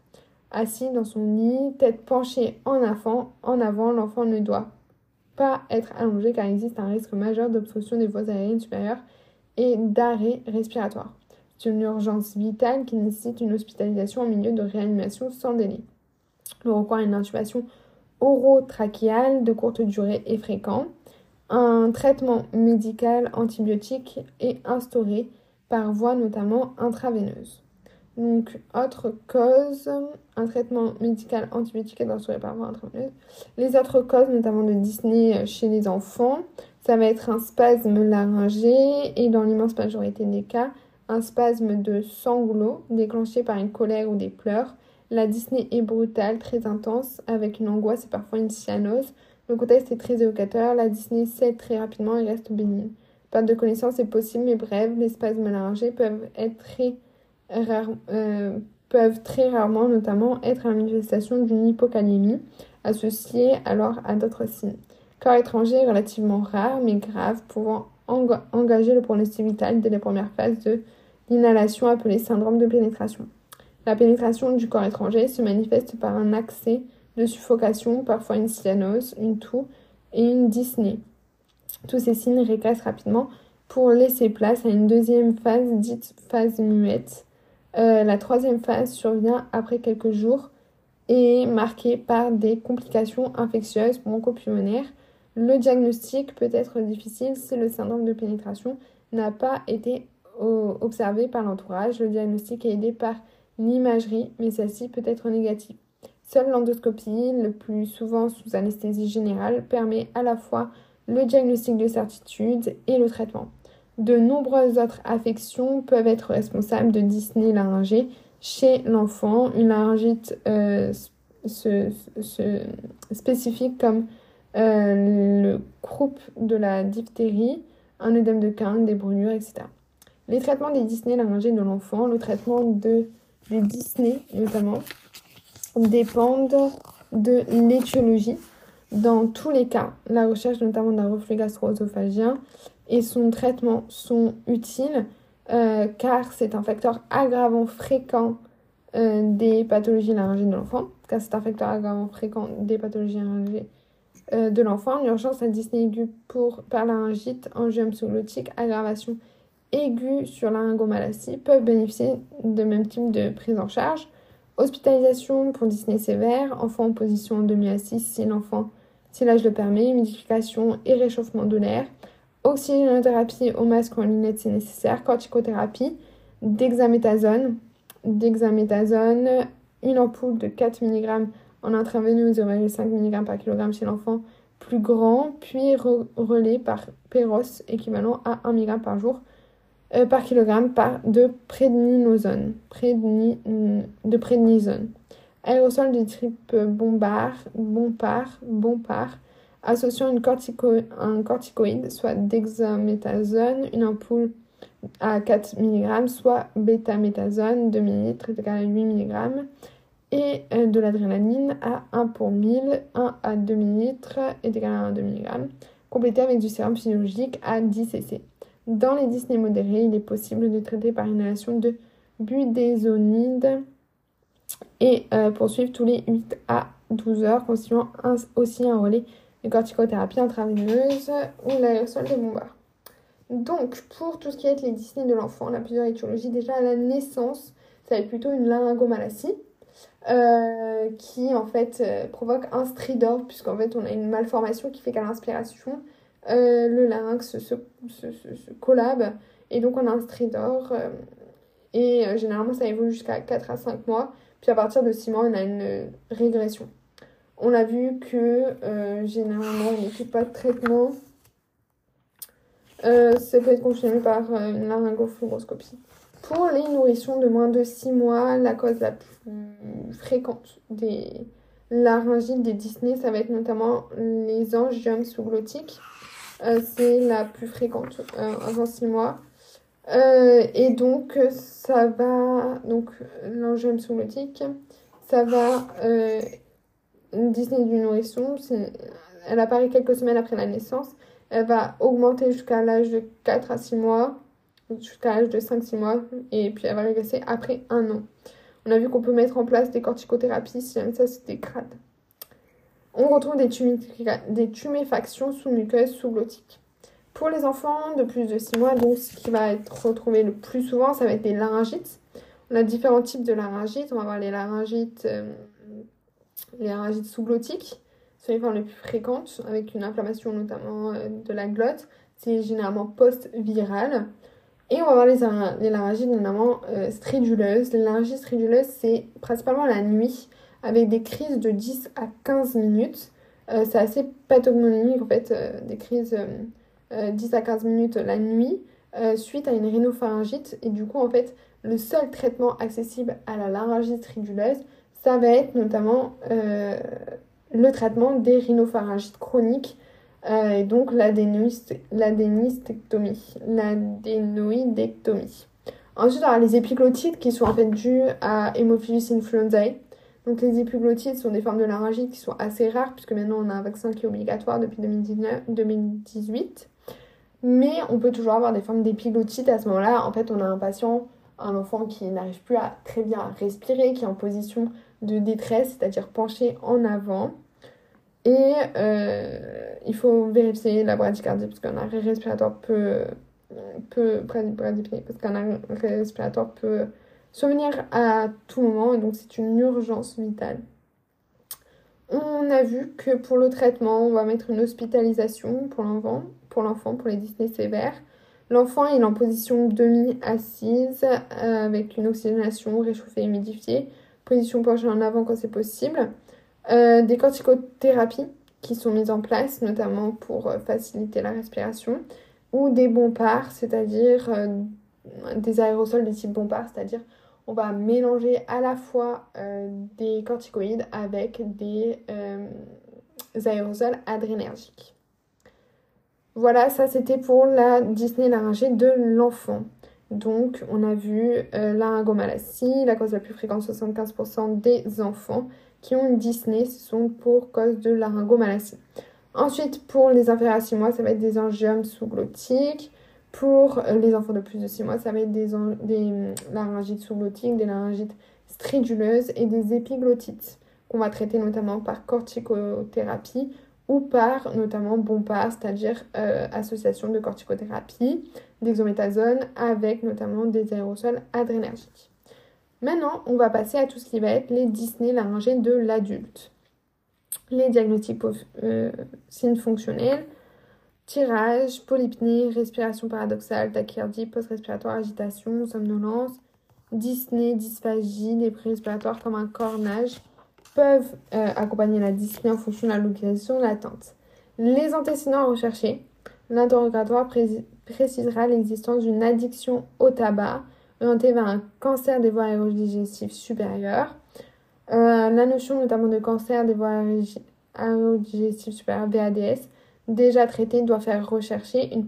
Assis dans son lit, tête penchée en avant, en avant l'enfant ne doit pas être allongé car il existe un risque majeur d'obstruction des voies aériennes supérieures et d'arrêt respiratoire. C'est une urgence vitale qui nécessite une hospitalisation en milieu de réanimation sans délai. Le recours à une intubation orotrachéale de courte durée est fréquent. Un traitement médical antibiotique est instauré par voie notamment intraveineuse. Donc, autre cause, un traitement médical antibiotique instauré par voie. Les autres causes, notamment de Disney chez les enfants, ça va être un spasme laryngé et dans l'immense majorité des cas, un spasme de sanglot déclenché par une colère ou des pleurs. La dyspnée est brutale, très intense, avec une angoisse et parfois une cyanose. Le contexte est très évocateur, la dyspnée cède très rapidement et reste bénigne. Perte de connaissance est possible mais brève, les spasmes laryngés peuvent être très euh, peuvent très rarement notamment être la manifestation d'une hypocalémie associée alors à d'autres signes. Corps étranger est relativement rare mais grave, pouvant engager le pronostic vital dès les premières phases de l'inhalation appelée syndrome de pénétration. La pénétration du corps étranger se manifeste par un accès de suffocation, parfois une cyanose, une toux et une dyspnée. Tous ces signes régressent rapidement pour laisser place à une deuxième phase dite phase muette. Euh, la troisième phase survient après quelques jours et est marquée par des complications infectieuses bronchopulmonaires le diagnostic peut être difficile si le syndrome de pénétration n'a pas été observé par l'entourage. Le diagnostic est aidé par l'imagerie, mais celle-ci peut être négative. Seule l'endoscopie, le plus souvent sous anesthésie générale, permet à la fois le diagnostic de certitude et le traitement. De nombreuses autres affections peuvent être responsables de dyspnée laryngée chez l'enfant. Une laryngite euh, spécifique comme euh, le croup de la diphtérie, un œdème de Kahn, des brûlures, etc. Les traitements des dyspnées laryngées de l'enfant, le traitement de, des dyspnées notamment, dépendent de l'étiologie. Dans tous les cas, la recherche notamment d'un reflux gastro-œsophagien et son traitement sont utiles car c'est un facteur aggravant fréquent des pathologies laryngées de l'enfant, car c'est un facteur aggravant fréquent des pathologies laryngées de l'enfant, l'urgence à dyspnée aiguë pour par laryngite, angioème sous-glottique, aggravation aiguë sur laryngomalacie peuvent bénéficier de même type de prise en charge. Hospitalisation pour dyspnée sévère, enfant en position en demi-assise si l'enfant, si l'âge le permet, humidification et réchauffement de l'air, oxygénothérapie au masque ou en lunettes si nécessaire, corticothérapie, dexaméthasone, dexaméthasone, une ampoule de 4 mg en intraveineux 0,5 mg par kg chez l'enfant plus grand, puis relais par Péros équivalent à 1 mg par jour euh, par kilogramme par de prédnisone. Prédni, de prédnisone. Aérosol de type bombard, bompard, bompard, associant un corticoïde, soit dexaméthasone, une ampoule à 4 mg, soit bêta-méthasone, 2 ml, égal à 8 mg, et euh, de l'adrénaline à 1 pour 1000, 1 à 2 ml, est égal à 1 2 mg, complété avec du sérum physiologique à 10 cc. Dans les dyspnées modérées, il est possible de traiter par inhalation de budesonide et euh, poursuivre tous les 8 à 12 heures, constituant aussi un relais de corticothérapie intraveineuse ou l'aérosol de Montbard. Donc, pour tout ce qui est les dyspnées de l'enfant, on a plusieurs étiologies. Déjà, à la naissance, ça va être plutôt une laryngomalacie. Euh, qui en fait euh, provoque un stridor puisqu'en fait on a une malformation qui fait qu'à l'inspiration euh, le larynx se, se, se, collabe et donc on a un stridor et généralement ça évolue jusqu'à 4 à 5 mois puis à partir de 6 mois on a une régression on a vu que généralement on n'écoute pas de traitement. Ça peut être confirmé par une laryngofluoroscopie. Pour les nourrissons de moins de 6 mois la cause la plus fréquente des laryngites des dyspnées ça va être notamment les angiomes sous-glottiques. Euh, c'est la plus fréquente euh, avant 6 mois. Euh, et donc, ça va, donc l'angioème sous ça va, Disney du nourrisson, elle apparaît quelques semaines après la naissance. Elle va augmenter jusqu'à l'âge de 4 à 6 mois, jusqu'à l'âge de 5-6 mois, et puis elle va régresser après un an. On a vu qu'on peut mettre en place des corticothérapies si jamais ça se dégrade on retrouve des, des tuméfactions sous-muqueuses sous-glottiques. Pour les enfants de plus de 6 mois, donc ce qui va être retrouvé le plus souvent, ça va être les laryngites. On a différents types de laryngites. On va avoir les laryngites, euh, les laryngites sous-glottiques, sont les formes les plus fréquentes, avec une inflammation notamment euh, de la glotte. C'est généralement post-viral. Et on va avoir les, les notamment euh, striduleuses. Les laryngites striduleuses, c'est principalement la nuit avec des crises de 10 à 15 minutes. Euh, c'est assez pathognomonique en fait, des crises 10 euh, à 15 minutes la nuit suite à une rhinopharyngite. Et du coup, en fait, le seul traitement accessible à la laryngite riduleuse, ça va être notamment le traitement des rhinopharyngites chroniques et donc l'adénistectomie. L'adénoïdectomie. Ensuite, on a les épiglottides qui sont en fait dus à Haemophilus influenzae. Donc les épiglottides sont des formes de laryngite qui sont assez rares puisque maintenant on a un vaccin qui est obligatoire depuis 2019, 2018. Mais on peut toujours avoir des formes d'épiglotite à ce moment-là. En fait, on a un patient, un enfant qui n'arrive plus à très bien respirer, qui est en position de détresse, c'est-à-dire penché en avant. Et euh, il faut vérifier la bradycardie parce qu'un arrêt respiratoire peut, peut parce qu'un arrêt respiratoire peut Souvenir à tout moment, et donc c'est une urgence vitale. On a vu que pour le traitement, on va mettre une hospitalisation pour l'enfant, pour l'enfant, pour les dyspnées sévères. L'enfant est en position demi-assise euh, avec une oxygénation réchauffée et humidifiée, position en avant quand c'est possible. Euh, des corticothérapies qui sont mises en place, notamment pour euh, faciliter la respiration, ou des bombards, c'est-à-dire des aérosols de type bombard, c'est-à-dire on va mélanger à la fois euh, des corticoïdes avec des euh, aérosols adrénergiques. Voilà, ça c'était pour la dyspnée laryngée de l'enfant. Donc on a vu euh, laryngomalacie, la cause la plus fréquente, 75% des enfants qui ont une dyspnée sont pour cause de laryngomalacie. Ensuite, pour les inférieurs à 6 mois, ça va être des angiomes sous-glottiques. Pour les enfants de plus de 6 mois, ça va être des, laryngites sous-glottiques, des laryngites striduleuses et des épiglottites qu'on va traiter notamment par corticothérapie ou par notamment BOMPAR, c'est-à-dire euh, association de corticothérapie, d'exométhasone avec notamment des aérosols adrénergiques. Maintenant, on va passer à tout ce qui va être les dyspnées laryngées de l'adulte. Les diagnostics euh, signes fonctionnels, tirage, polypnée, respiration paradoxale, tachyardie, post-respiratoire, agitation, somnolence, dyspnée, dysphagie, des respiratoire comme un cornage, peuvent euh, accompagner la dyspnée en fonction de la localisation de l'attente. Les antécédents recherchés, l'interrogatoire précisera l'existence d'une addiction au tabac orientée vers un cancer des voies aérodigestives supérieures. Euh, la notion notamment de cancer des voies aérodigestives supérieures, VADS, déjà traitée, doit faire rechercher une,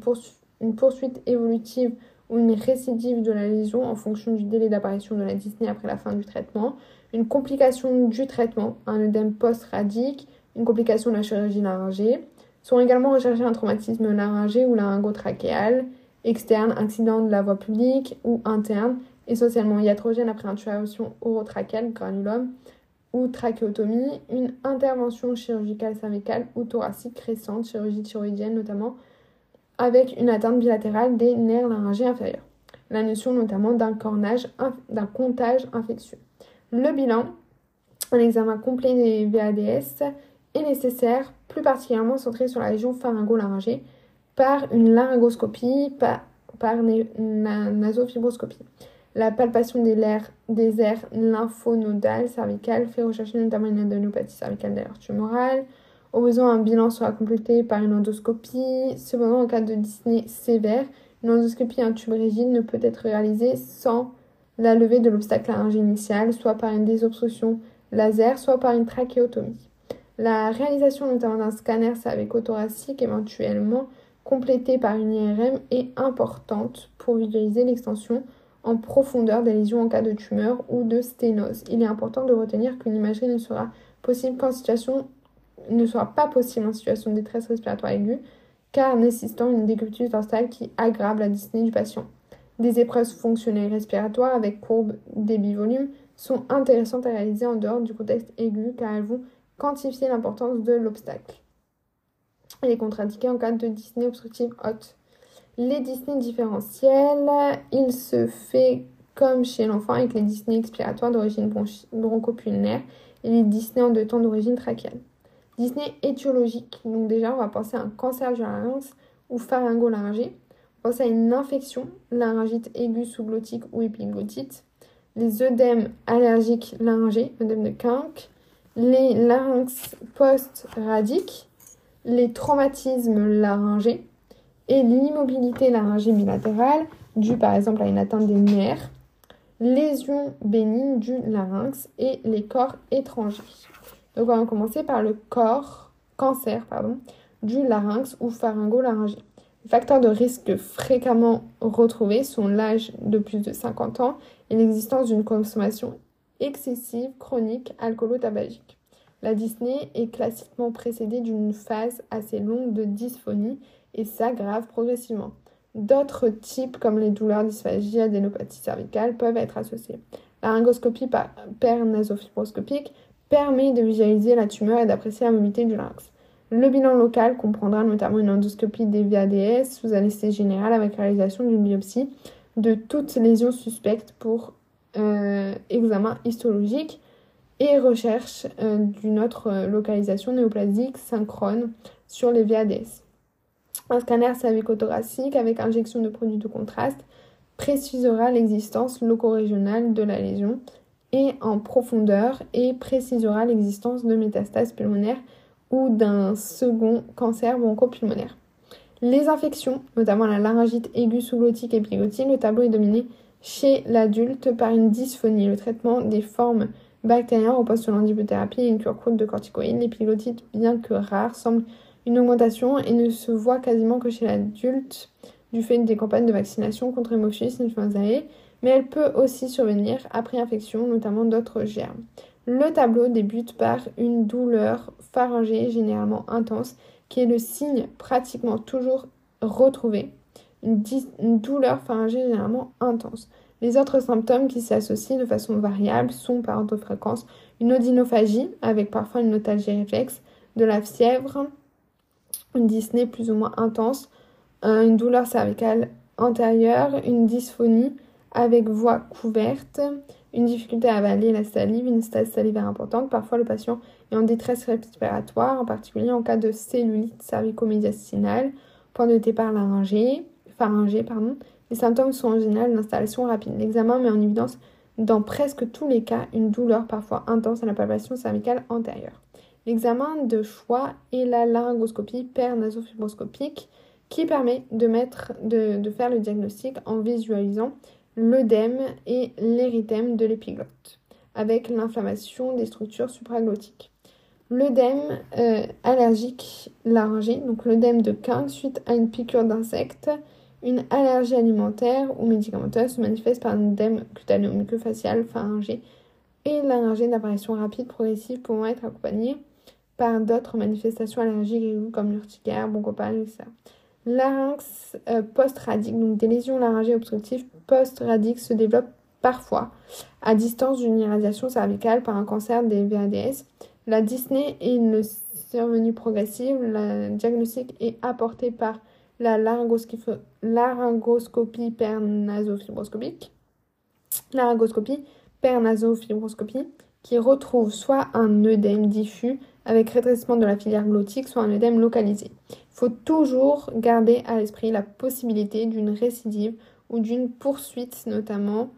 poursuite évolutive ou une récidive de la lésion en fonction du délai d'apparition de la dyspnée après la fin du traitement, une complication du traitement, un œdème post-radique, une complication de la chirurgie laryngée. Sont également recherchés un traumatisme laryngé ou laryngotrachéal, externe, accident de la voie publique ou interne, essentiellement iatrogène après intubation orotrachéale, granulome, ou trachéotomie, une intervention chirurgicale cervicale ou thoracique récente, chirurgie thyroïdienne notamment, avec une atteinte bilatérale des nerfs laryngés inférieurs. La notion notamment d'un cornage, d'un comptage infectieux. Le bilan, un examen complet des VADS est nécessaire, plus particulièrement centré sur la région pharyngo-laryngée, par une laryngoscopie, par, par une nasofibroscopie. La palpation des, airs, des aires lymphonodales cervicales fait rechercher notamment une adénopathie cervicale d'ailleurs tumorale. Au besoin, un bilan sera complété par une endoscopie. Cependant, en cas de dyspnée sévère, une endoscopie un tube rigide ne peut être réalisée sans la levée de l'obstacle laryngé initial, soit par une désobstruction laser, soit par une trachéotomie. La réalisation notamment d'un scanner cervico-thoracique éventuellement complété par une IRM est importante pour visualiser l'extension en profondeur des lésions en cas de tumeur ou de sténose. Il est important de retenir qu'une imagerie ne sera pas possible en situation de détresse respiratoire aiguë, car nécessitant une décubitus dorsale qui aggrave la dyspnée du patient. Des épreuves fonctionnelles respiratoires avec courbe débit-volume sont intéressantes à réaliser en dehors du contexte aigu car elles vont quantifier l'importance de l'obstacle. Elle est contre-indiquée en cas de dyspnée obstructive haute. Les dyspnées différentielles, il se fait comme chez l'enfant avec les dyspnées expiratoires d'origine bronchopulmonaire et les dyspnées en deux temps d'origine trachéale. Dyspnée étiologique, donc déjà on va penser à un cancer du larynx ou pharyngolaryngé pense à une infection, laryngite aiguë sous-glottique ou épiglottite, les œdèmes allergiques laryngés, œdèmes de Kink, les larynx post-radiques, les traumatismes laryngés et l'immobilité laryngée bilatérale due par exemple à une atteinte des nerfs, lésions bénignes du larynx et les corps étrangers. Donc on va commencer par le corps, cancer du larynx ou pharyngo-laryngé. Les facteurs de risque fréquemment retrouvés sont l'âge de plus de 50 ans et l'existence d'une consommation excessive, chronique, alcoolo-tabagique. La dyspnée est classiquement précédée d'une phase assez longue de dysphonie et s'aggrave progressivement. D'autres types, comme les douleurs dysphagie, adénopathie cervicale, peuvent être associés. La laryngoscopie par permet de visualiser la tumeur et d'apprécier la mobilité du larynx. Le bilan local comprendra notamment une endoscopie des VADS sous anesthésie générale avec réalisation d'une biopsie de toutes lésions suspectes pour examen histologique et recherche euh, d'une autre localisation néoplasique synchrone sur les VADS. Un scanner cervico-thoracique avec injection de produits de contraste précisera l'existence loco-régionale de la lésion et en profondeur et précisera l'existence de métastases pulmonaires ou d'un second cancer bronchopulmonaire. Les infections, notamment la laryngite aiguë sous-glottique et épiglotique, le tableau est dominé chez l'adulte par une dysphonie. Le traitement des formes bactériennes repose sur l'antibiothérapie et une cure courte de corticoïdes. L'épiglotite, bien que rare, semble une augmentation et ne se voit quasiment que chez l'adulte du fait des campagnes de vaccination contre hémophilus influenzae, mais elle peut aussi survenir après infection, notamment d'autres germes. Le tableau débute par une douleur pharyngée généralement intense, qui est le signe pratiquement toujours retrouvé. Une, douleur pharyngée généralement intense. Les autres symptômes qui s'associent de façon variable sont par ordre de fréquence une odynophagie avec parfois une notalgie réflexe, de la fièvre, une dyspnée plus ou moins intense, une douleur cervicale antérieure, une dysphonie avec voix couverte, une difficulté à avaler la salive, une stase salivaire importante. Parfois, le patient est en détresse respiratoire, en particulier en cas de cellulite cervico-médiastinale, point de départ laryngé, Les symptômes sont en général d'installation rapide. L'examen met en évidence dans presque tous les cas une douleur parfois intense à la palpation cervicale antérieure. L'examen de choix est la laryngoscopie per-nasofibroscopique qui permet de, mettre, de, faire le diagnostic en visualisant l'œdème et l'érythème de l'épiglotte avec l'inflammation des structures supraglottiques. L'œdème euh, allergique laryngé, donc l'œdème de quinte suite à une piqûre d'insecte, une allergie alimentaire ou médicamenteuse se manifeste par un œdème cutanéo-mucofacial pharyngé et laryngé d'apparition rapide progressive pouvant être accompagnée par d'autres manifestations allergiques comme l'urticaire, bronchopale, etc. Larynx euh, post-radique, donc des lésions laryngées obstructives post-radiques se développent parfois à distance d'une irradiation cervicale par un cancer des VADS. La dyspnée est une survenue progressive. Le diagnostic est apporté par la laryngoscopie per-nasofibroscopique. Laryngoscopie qui retrouve soit un œdème diffus avec rétrécissement de la filière glottique, soit un œdème localisé. Il faut toujours garder à l'esprit la possibilité d'une récidive ou d'une poursuite, notamment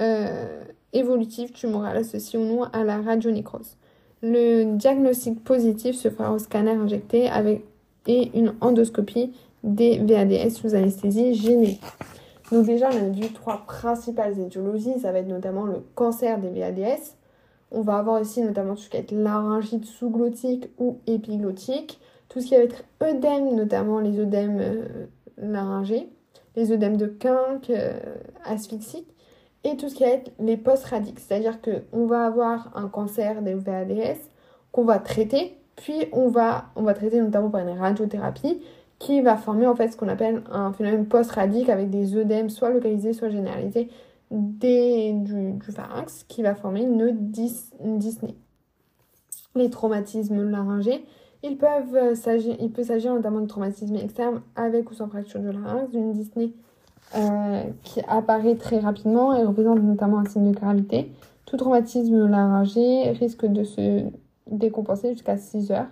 euh, évolutive tumorale associée ou non à la radionécrose. Le diagnostic positif se fera au scanner injecté avec, et une endoscopie des VADS sous anesthésie générique. Donc déjà, on a vu trois principales étiologies. Ça va être notamment le cancer des VADS, on va avoir aussi notamment tout ce qui va être laryngite sous-glottique ou épiglottique, tout ce qui va être œdème, notamment les œdèmes euh, laryngés, les œdèmes de quinque, euh, et tout ce qui va être les post-radiques, c'est-à-dire qu'on va avoir un cancer des VADS qu'on va traiter, puis on va, on va traiter notamment par une radiothérapie qui va former en fait ce qu'on appelle un phénomène post-radique avec des œdèmes soit localisés, soit généralisés des, du, pharynx qui va former une, dyspnée. Les traumatismes laryngés, ils peuvent euh, il peut s'agir notamment de traumatismes externes avec ou sans fracture de larynx, d'une dyspnée euh, qui apparaît très rapidement et représente notamment un signe de gravité. Tout traumatisme laryngé risque de se décompenser jusqu'à 6 heures.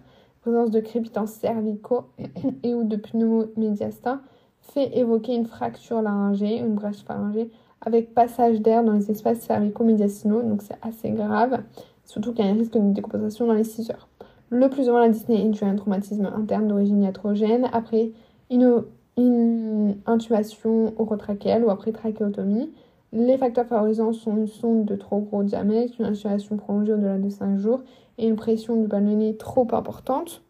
Présence de crépitants cervicaux et ou de pneumomédiastin fait évoquer une fracture laryngée, une brèche pharyngée avec passage d'air dans les espaces cervico-médiastinaux, donc c'est assez grave, surtout qu'il y a un risque de décomposition dans les 6 heures. Le plus souvent, la dyspnée est due à un traumatisme interne d'origine iatrogène, après une, une intubation orotrachéelle ou après trachéotomie. Les facteurs favorisants sont une sonde de trop gros diamètre, une intubation prolongée au-delà de 5 jours et une pression du ballonnet trop importante.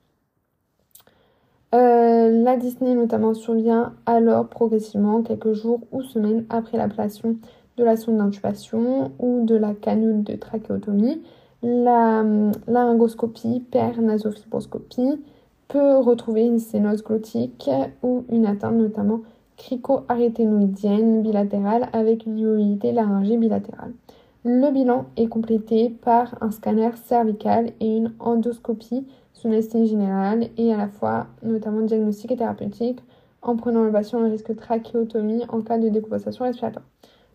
Euh, la dyspnée notamment survient alors progressivement quelques jours ou semaines après l'ablation de la sonde d'intubation ou de la canule de trachéotomie. La laryngoscopie per nasofibroscopie peut retrouver une sténose glottique ou une atteinte notamment crico-aryténoïdienne bilatérale avec une immobilité laryngée bilatérale. Le bilan est complété par un scanner cervical et une endoscopie sous anesthésie générale et à la fois notamment diagnostique et thérapeutique en prenant le patient le risque trachéotomie en cas de décompensation respiratoire.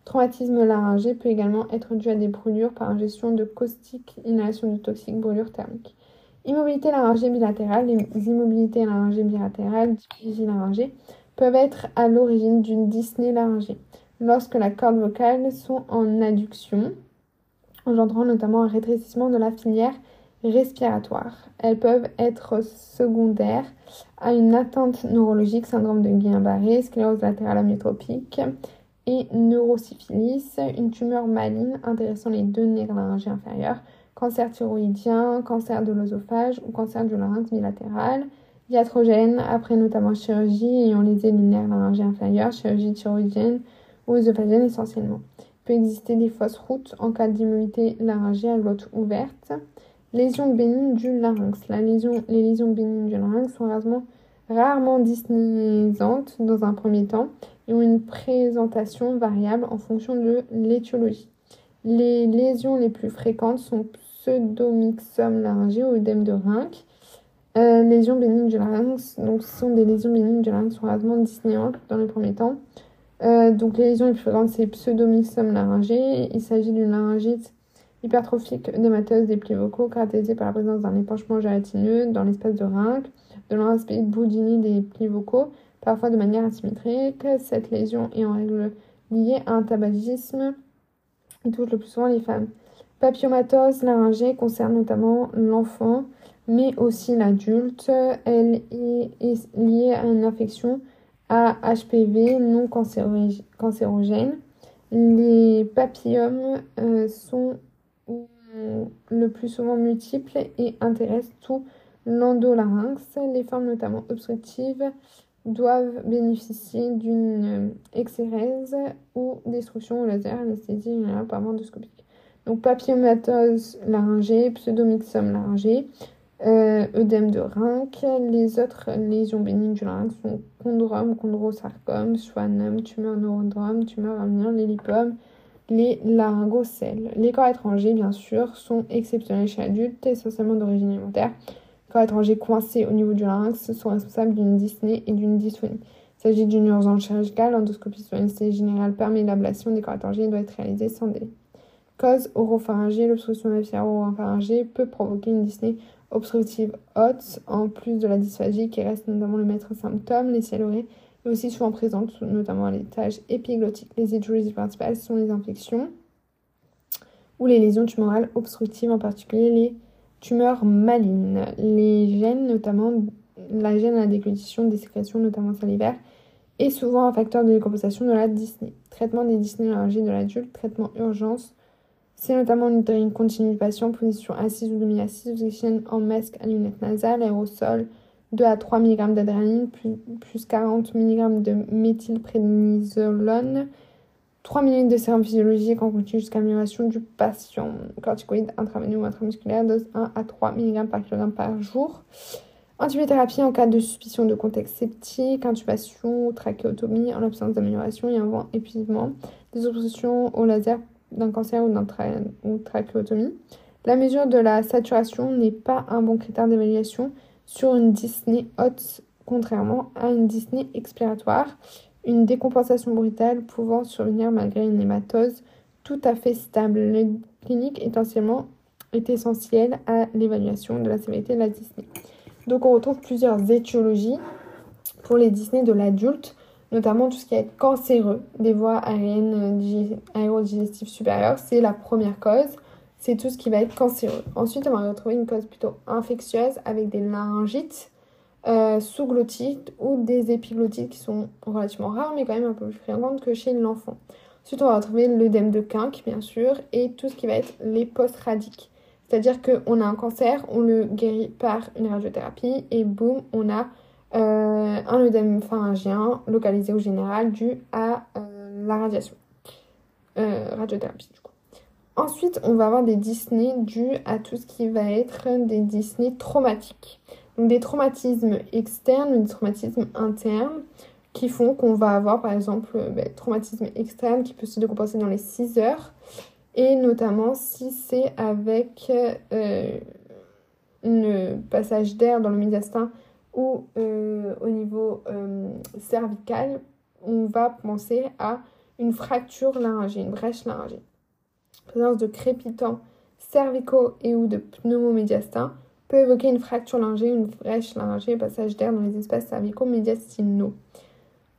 Traumatisme laryngé peut également être dû à des brûlures par ingestion de caustique, inhalation de toxiques, brûlures thermiques. Immobilité laryngée bilatérale, les immobilités laryngées bilatérales, laryngée, peuvent être à l'origine d'une dyspnée laryngée lorsque la corde vocale sont en adduction, engendrant notamment un rétrécissement de la filière respiratoires. Elles peuvent être secondaires à une atteinte neurologique, syndrome de Guillain-Barré, sclérose latérale amyotropique et neurosyphilis, une tumeur maligne intéressant les deux nerfs laryngés inférieurs, cancer thyroïdien, cancer de l'œsophage ou cancer du larynx bilatéral, iatrogène, après notamment chirurgie ayant lésé les nerfs laryngés inférieurs, chirurgie thyroïdienne ou œsophagienne essentiellement. peut exister des fausses routes en cas d'immobilité laryngée à glotte ouverte. Lésions bénignes du larynx. Les lésions bénignes du larynx sont rarement, rarement dans un premier temps et ont une présentation variable en fonction de l'étiologie. Les lésions les plus fréquentes sont pseudomyxome laryngé ou œdème de Rinck. Euh, lésions bénignes du larynx, donc ce sont des lésions bénignes du larynx rarement dyspnéantes dans les premiers temps. Euh, donc les lésions les plus fréquentes, c'est pseudomyxome laryngé. Il s'agit d'une laryngite hypertrophique œdémateuse des plis vocaux caractérisée par la présence d'un épanchement gélatineux dans l'espace de Rinck, de l'aspect Boudini des plis vocaux, parfois de manière asymétrique. Cette lésion est en règle liée à un tabagisme qui touche le plus souvent les femmes. Papillomatose laryngée concerne notamment l'enfant, mais aussi l'adulte. Elle est liée à une infection à HPV non cancérogène. Les papillomes euh, sont le plus souvent multiples et intéressent tout l'endolarynx. Les formes notamment obstructives doivent bénéficier d'une exérèse ou destruction au laser, anesthésie générale par endoscopique. Donc papillomatose laryngée, pseudomyxome laryngée, euh, de Rinck. Les autres lésions bénignes du larynx sont chondrome, chondrosarcome, schwannome, tumeur neurodrome, tumeur amnien, les lipomes, les laryngocèles. Les corps étrangers, bien sûr, sont exceptionnels chez l'adulte, essentiellement d'origine alimentaire. Les corps étrangers coincés au niveau du larynx sont responsables d'une dyspnée et d'une dysphonie. Il s'agit d'une urgence chirurgicale. L'endoscopie sous anesthésie générale permet l'ablation des corps étrangers et doit être réalisée sans délai. Cause oropharyngée, l'obstruction maxillaire oropharyngée peut provoquer une dyspnée obstructive haute, en plus de la dysphagie qui reste notamment le maître symptôme, les célorées est aussi souvent présente, notamment à l'étage épiglottique. Les étiologies principales sont les infections ou les lésions tumorales obstructives, en particulier les tumeurs malignes. Les gènes, notamment la gène à la déglutition des sécrétions, notamment salivaires, est souvent un facteur de décompensation de la dyspnée. Traitement des dyspnées de l'adulte, traitement urgence. C'est notamment une, patient, position assise ou demi-assise, position en masque à lunette nasale, aérosol, 2 à 3 mg d'adrénaline, plus, 40 mg de méthylprénisolone, 3 minutes de sérum physiologique en continu jusqu'à amélioration du patient. Corticoïde intraveineux ou intramusculaire, dose 1 à 3 mg par kg par jour. Antibiothérapie en cas de suspicion de contexte septique, intubation, trachéotomie en l'absence d'amélioration et avant épuisement, des oppositions au laser d'un cancer ou d'un trachéotomie. La mesure de la saturation n'est pas un bon critère d'évaluation sur une dyspnée haute, contrairement à une dyspnée expiratoire, une décompensation brutale pouvant survenir malgré une hématose tout à fait stable. Le clinique essentiellement est essentiel à l'évaluation de la sévérité de la dyspnée. Donc on retrouve plusieurs étiologies pour les dyspnées de l'adulte, notamment tout ce qui est cancéreux des voies aériennes aérodigestives supérieures, c'est la première cause c'est tout ce qui va être cancéreux. Ensuite, on va retrouver une cause plutôt infectieuse avec des laryngites euh, sous-glottites ou des épiglottites qui sont relativement rares, mais quand même un peu plus fréquentes que chez l'enfant. Ensuite, on va retrouver l'œdème de Quinque, bien sûr, et tout ce qui va être les post-radiques. C'est-à-dire qu'on a un cancer, on le guérit par une radiothérapie, et boum, on a euh, un œdème pharyngien localisé au général dû à euh, la radiation. radiothérapie, du coup. Ensuite, on va avoir des dyspnées dues à tout ce qui va être des dyspnées traumatiques. Donc des traumatismes externes des traumatismes internes qui font qu'on va avoir par exemple ben, traumatisme externe qui peut se décompenser dans les 6 heures et notamment si c'est avec euh, un passage d'air dans le médiastin ou euh, au niveau euh, cervical, on va penser à une fracture laryngée, une brèche laryngée présence de crépitants cervicaux et ou de pneumomédiastins peut évoquer une fracture laryngée, une brèche laryngée, passage d'air dans les espaces cervicaux médiastinaux.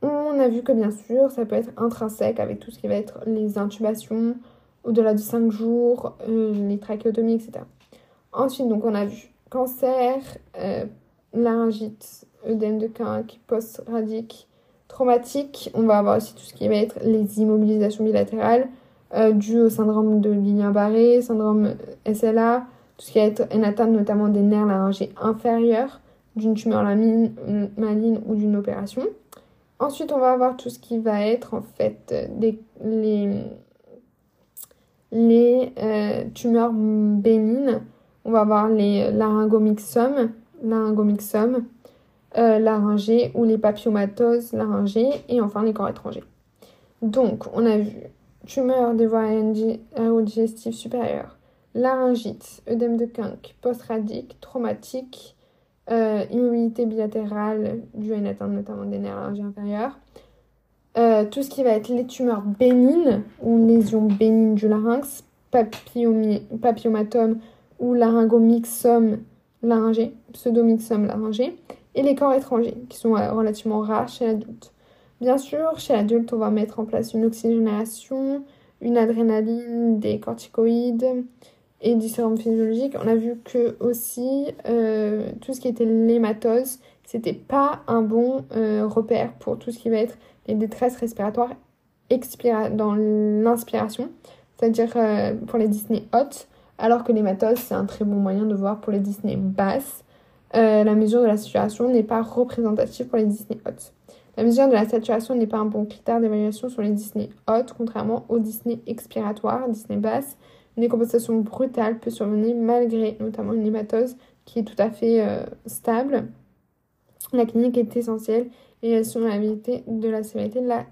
On a vu que bien sûr, ça peut être intrinsèque avec tout ce qui va être les intubations au-delà de 5 jours, euh, les trachéotomies, etc. Ensuite, donc on a vu cancer, laryngite, œdème de Quinque, post-radique, traumatique. On va avoir aussi tout ce qui va être les immobilisations bilatérales, euh, dû au syndrome de Guillain-Barré, syndrome SLA, tout ce qui est atteinte notamment des nerfs laryngés inférieurs, d'une tumeur maligne ou d'une opération. Ensuite, on va avoir tout ce qui va être en fait des, les euh, tumeurs bénignes. On va voir les laryngomyxomes, laryngomyxomes, euh, laryngées ou les papillomatoses laryngées et enfin les corps étrangers. Donc, on a vu tumeur des voies aérodigestives supérieures, laryngite, œdème de Quinck, post-radique, traumatique, euh, immobilité bilatérale due à une atteinte notamment des nerfs laryngés inférieurs. Euh, tout ce qui va être les tumeurs bénignes ou lésions bénignes du larynx, papillomatome ou laryngomyxome laryngé, pseudomyxome laryngé, et les corps étrangers qui sont euh, relativement rares chez l'adulte. Bien sûr, chez l'adulte, on va mettre en place une oxygénation, une adrénaline, des corticoïdes et du sérum physiologique. On a vu que aussi euh, tout ce qui était l'hématose, c'était pas un bon euh, repère pour tout ce qui va être les détresses respiratoires dans l'inspiration, c'est-à-dire pour les dyspnées hautes, alors que l'hématose, c'est un très bon moyen de voir pour les dyspnées basses. la mesure de la saturation n'est pas représentative pour les dyspnées hautes. La mesure de la saturation n'est pas un bon critère d'évaluation sur les dyspnées hautes, contrairement aux dyspnées expiratoires, dyspnées basses. Une décompensation brutale peut survenir malgré notamment une hématose qui est tout à fait euh, stable. La clinique est essentielle et la de la sévérité de la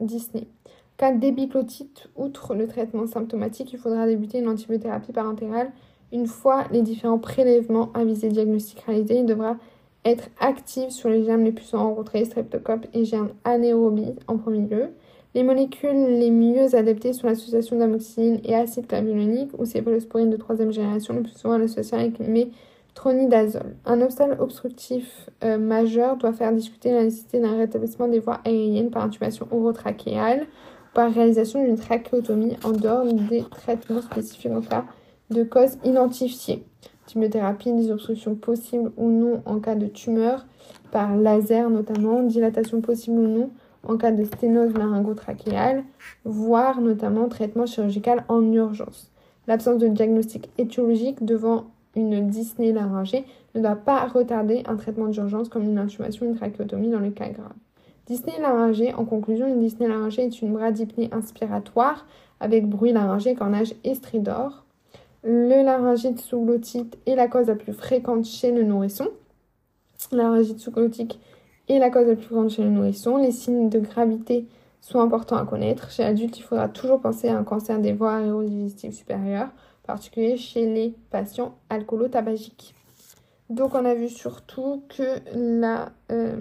dyspnée. Cas d'ébiclotite, outre le traitement symptomatique, il faudra débuter une antibiothérapie parentérale. Une fois les différents prélèvements à visée diagnostique réalisés, il devra être active sur les germes les plus souvent rencontrés, streptocoques et germes anaérobies en premier lieu. Les molécules les mieux adaptées sont l'association d'amoxicilline et acide clavulonique ou céphalosporine de troisième génération, le plus souvent l'association avec métronidazole. Un obstacle obstructif euh, majeur doit faire discuter la nécessité d'un rétablissement des voies aériennes par intubation orotrachéale par réalisation d'une trachéotomie en dehors des traitements spécifiques en cas de cause identifiée chimiothérapie, des obstructions possibles ou non en cas de tumeur, par laser notamment, dilatation possible ou non en cas de sténose laryngotrachéale, voire notamment traitement chirurgical en urgence. L'absence de diagnostic étiologique devant une dyspnée laryngée ne doit pas retarder un traitement d'urgence comme une intubation ou une trachéotomie dans le cas grave. Dyspnée laryngée, en conclusion, une dyspnée laryngée est une bradypnée inspiratoire avec bruit laryngé, cornage et stridor. Le laryngite sous-glottite est la cause la plus fréquente chez le nourrisson. La laryngite sous-glottique est la cause la plus fréquente chez le nourrisson. Les signes de gravité sont importants à connaître. Chez l'adulte, il faudra toujours penser à un cancer des voies aérodigestives supérieures, en particulier chez les patients alcoolo-tabagiques. Donc on a vu surtout que la, euh,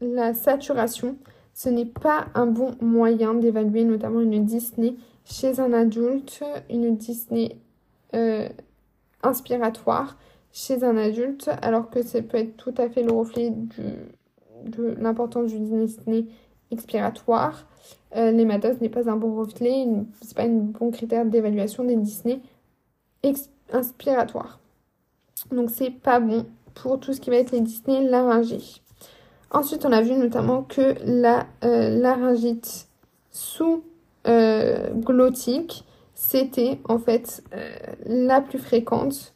la saturation, ce n'est pas un bon moyen d'évaluer notamment une dyspnée chez un adulte, une dyspnée euh, inspiratoire chez un adulte, alors que ça peut être tout à fait le reflet de l'importance du dyspnée expiratoire. Euh, L'hématose n'est pas un bon reflet, c'est pas un bon critère d'évaluation des dyspnées inspiratoires. Donc c'est pas bon pour tout ce qui va être les dyspnées laryngées. Ensuite, on a vu notamment que la euh, laryngite sous euh, c'était en fait euh, la plus fréquente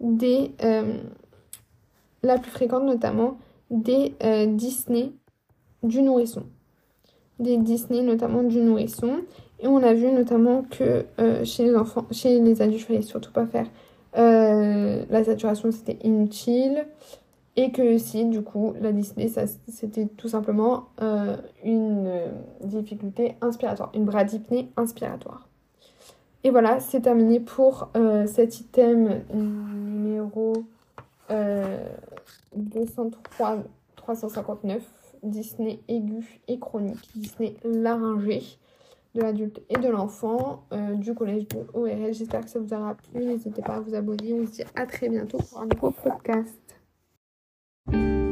des euh, la plus fréquente notamment des Disney du nourrisson. Des Disney notamment du nourrisson. Et on a vu notamment que chez les enfants, chez les adultes, il fallait surtout pas faire la saturation, c'était inutile. Et que si, du coup, la dyspnée, c'était tout simplement euh, une euh, difficulté inspiratoire, une bradypnée inspiratoire. Et voilà, c'est terminé pour euh, cet item numéro 203 359, Disney aigu et chronique, Disney laryngé de l'adulte et de l'enfant du collège de ORL. J'espère que ça vous aura plu. N'hésitez pas à vous abonner. On se dit à très bientôt pour un nouveau podcast. thank you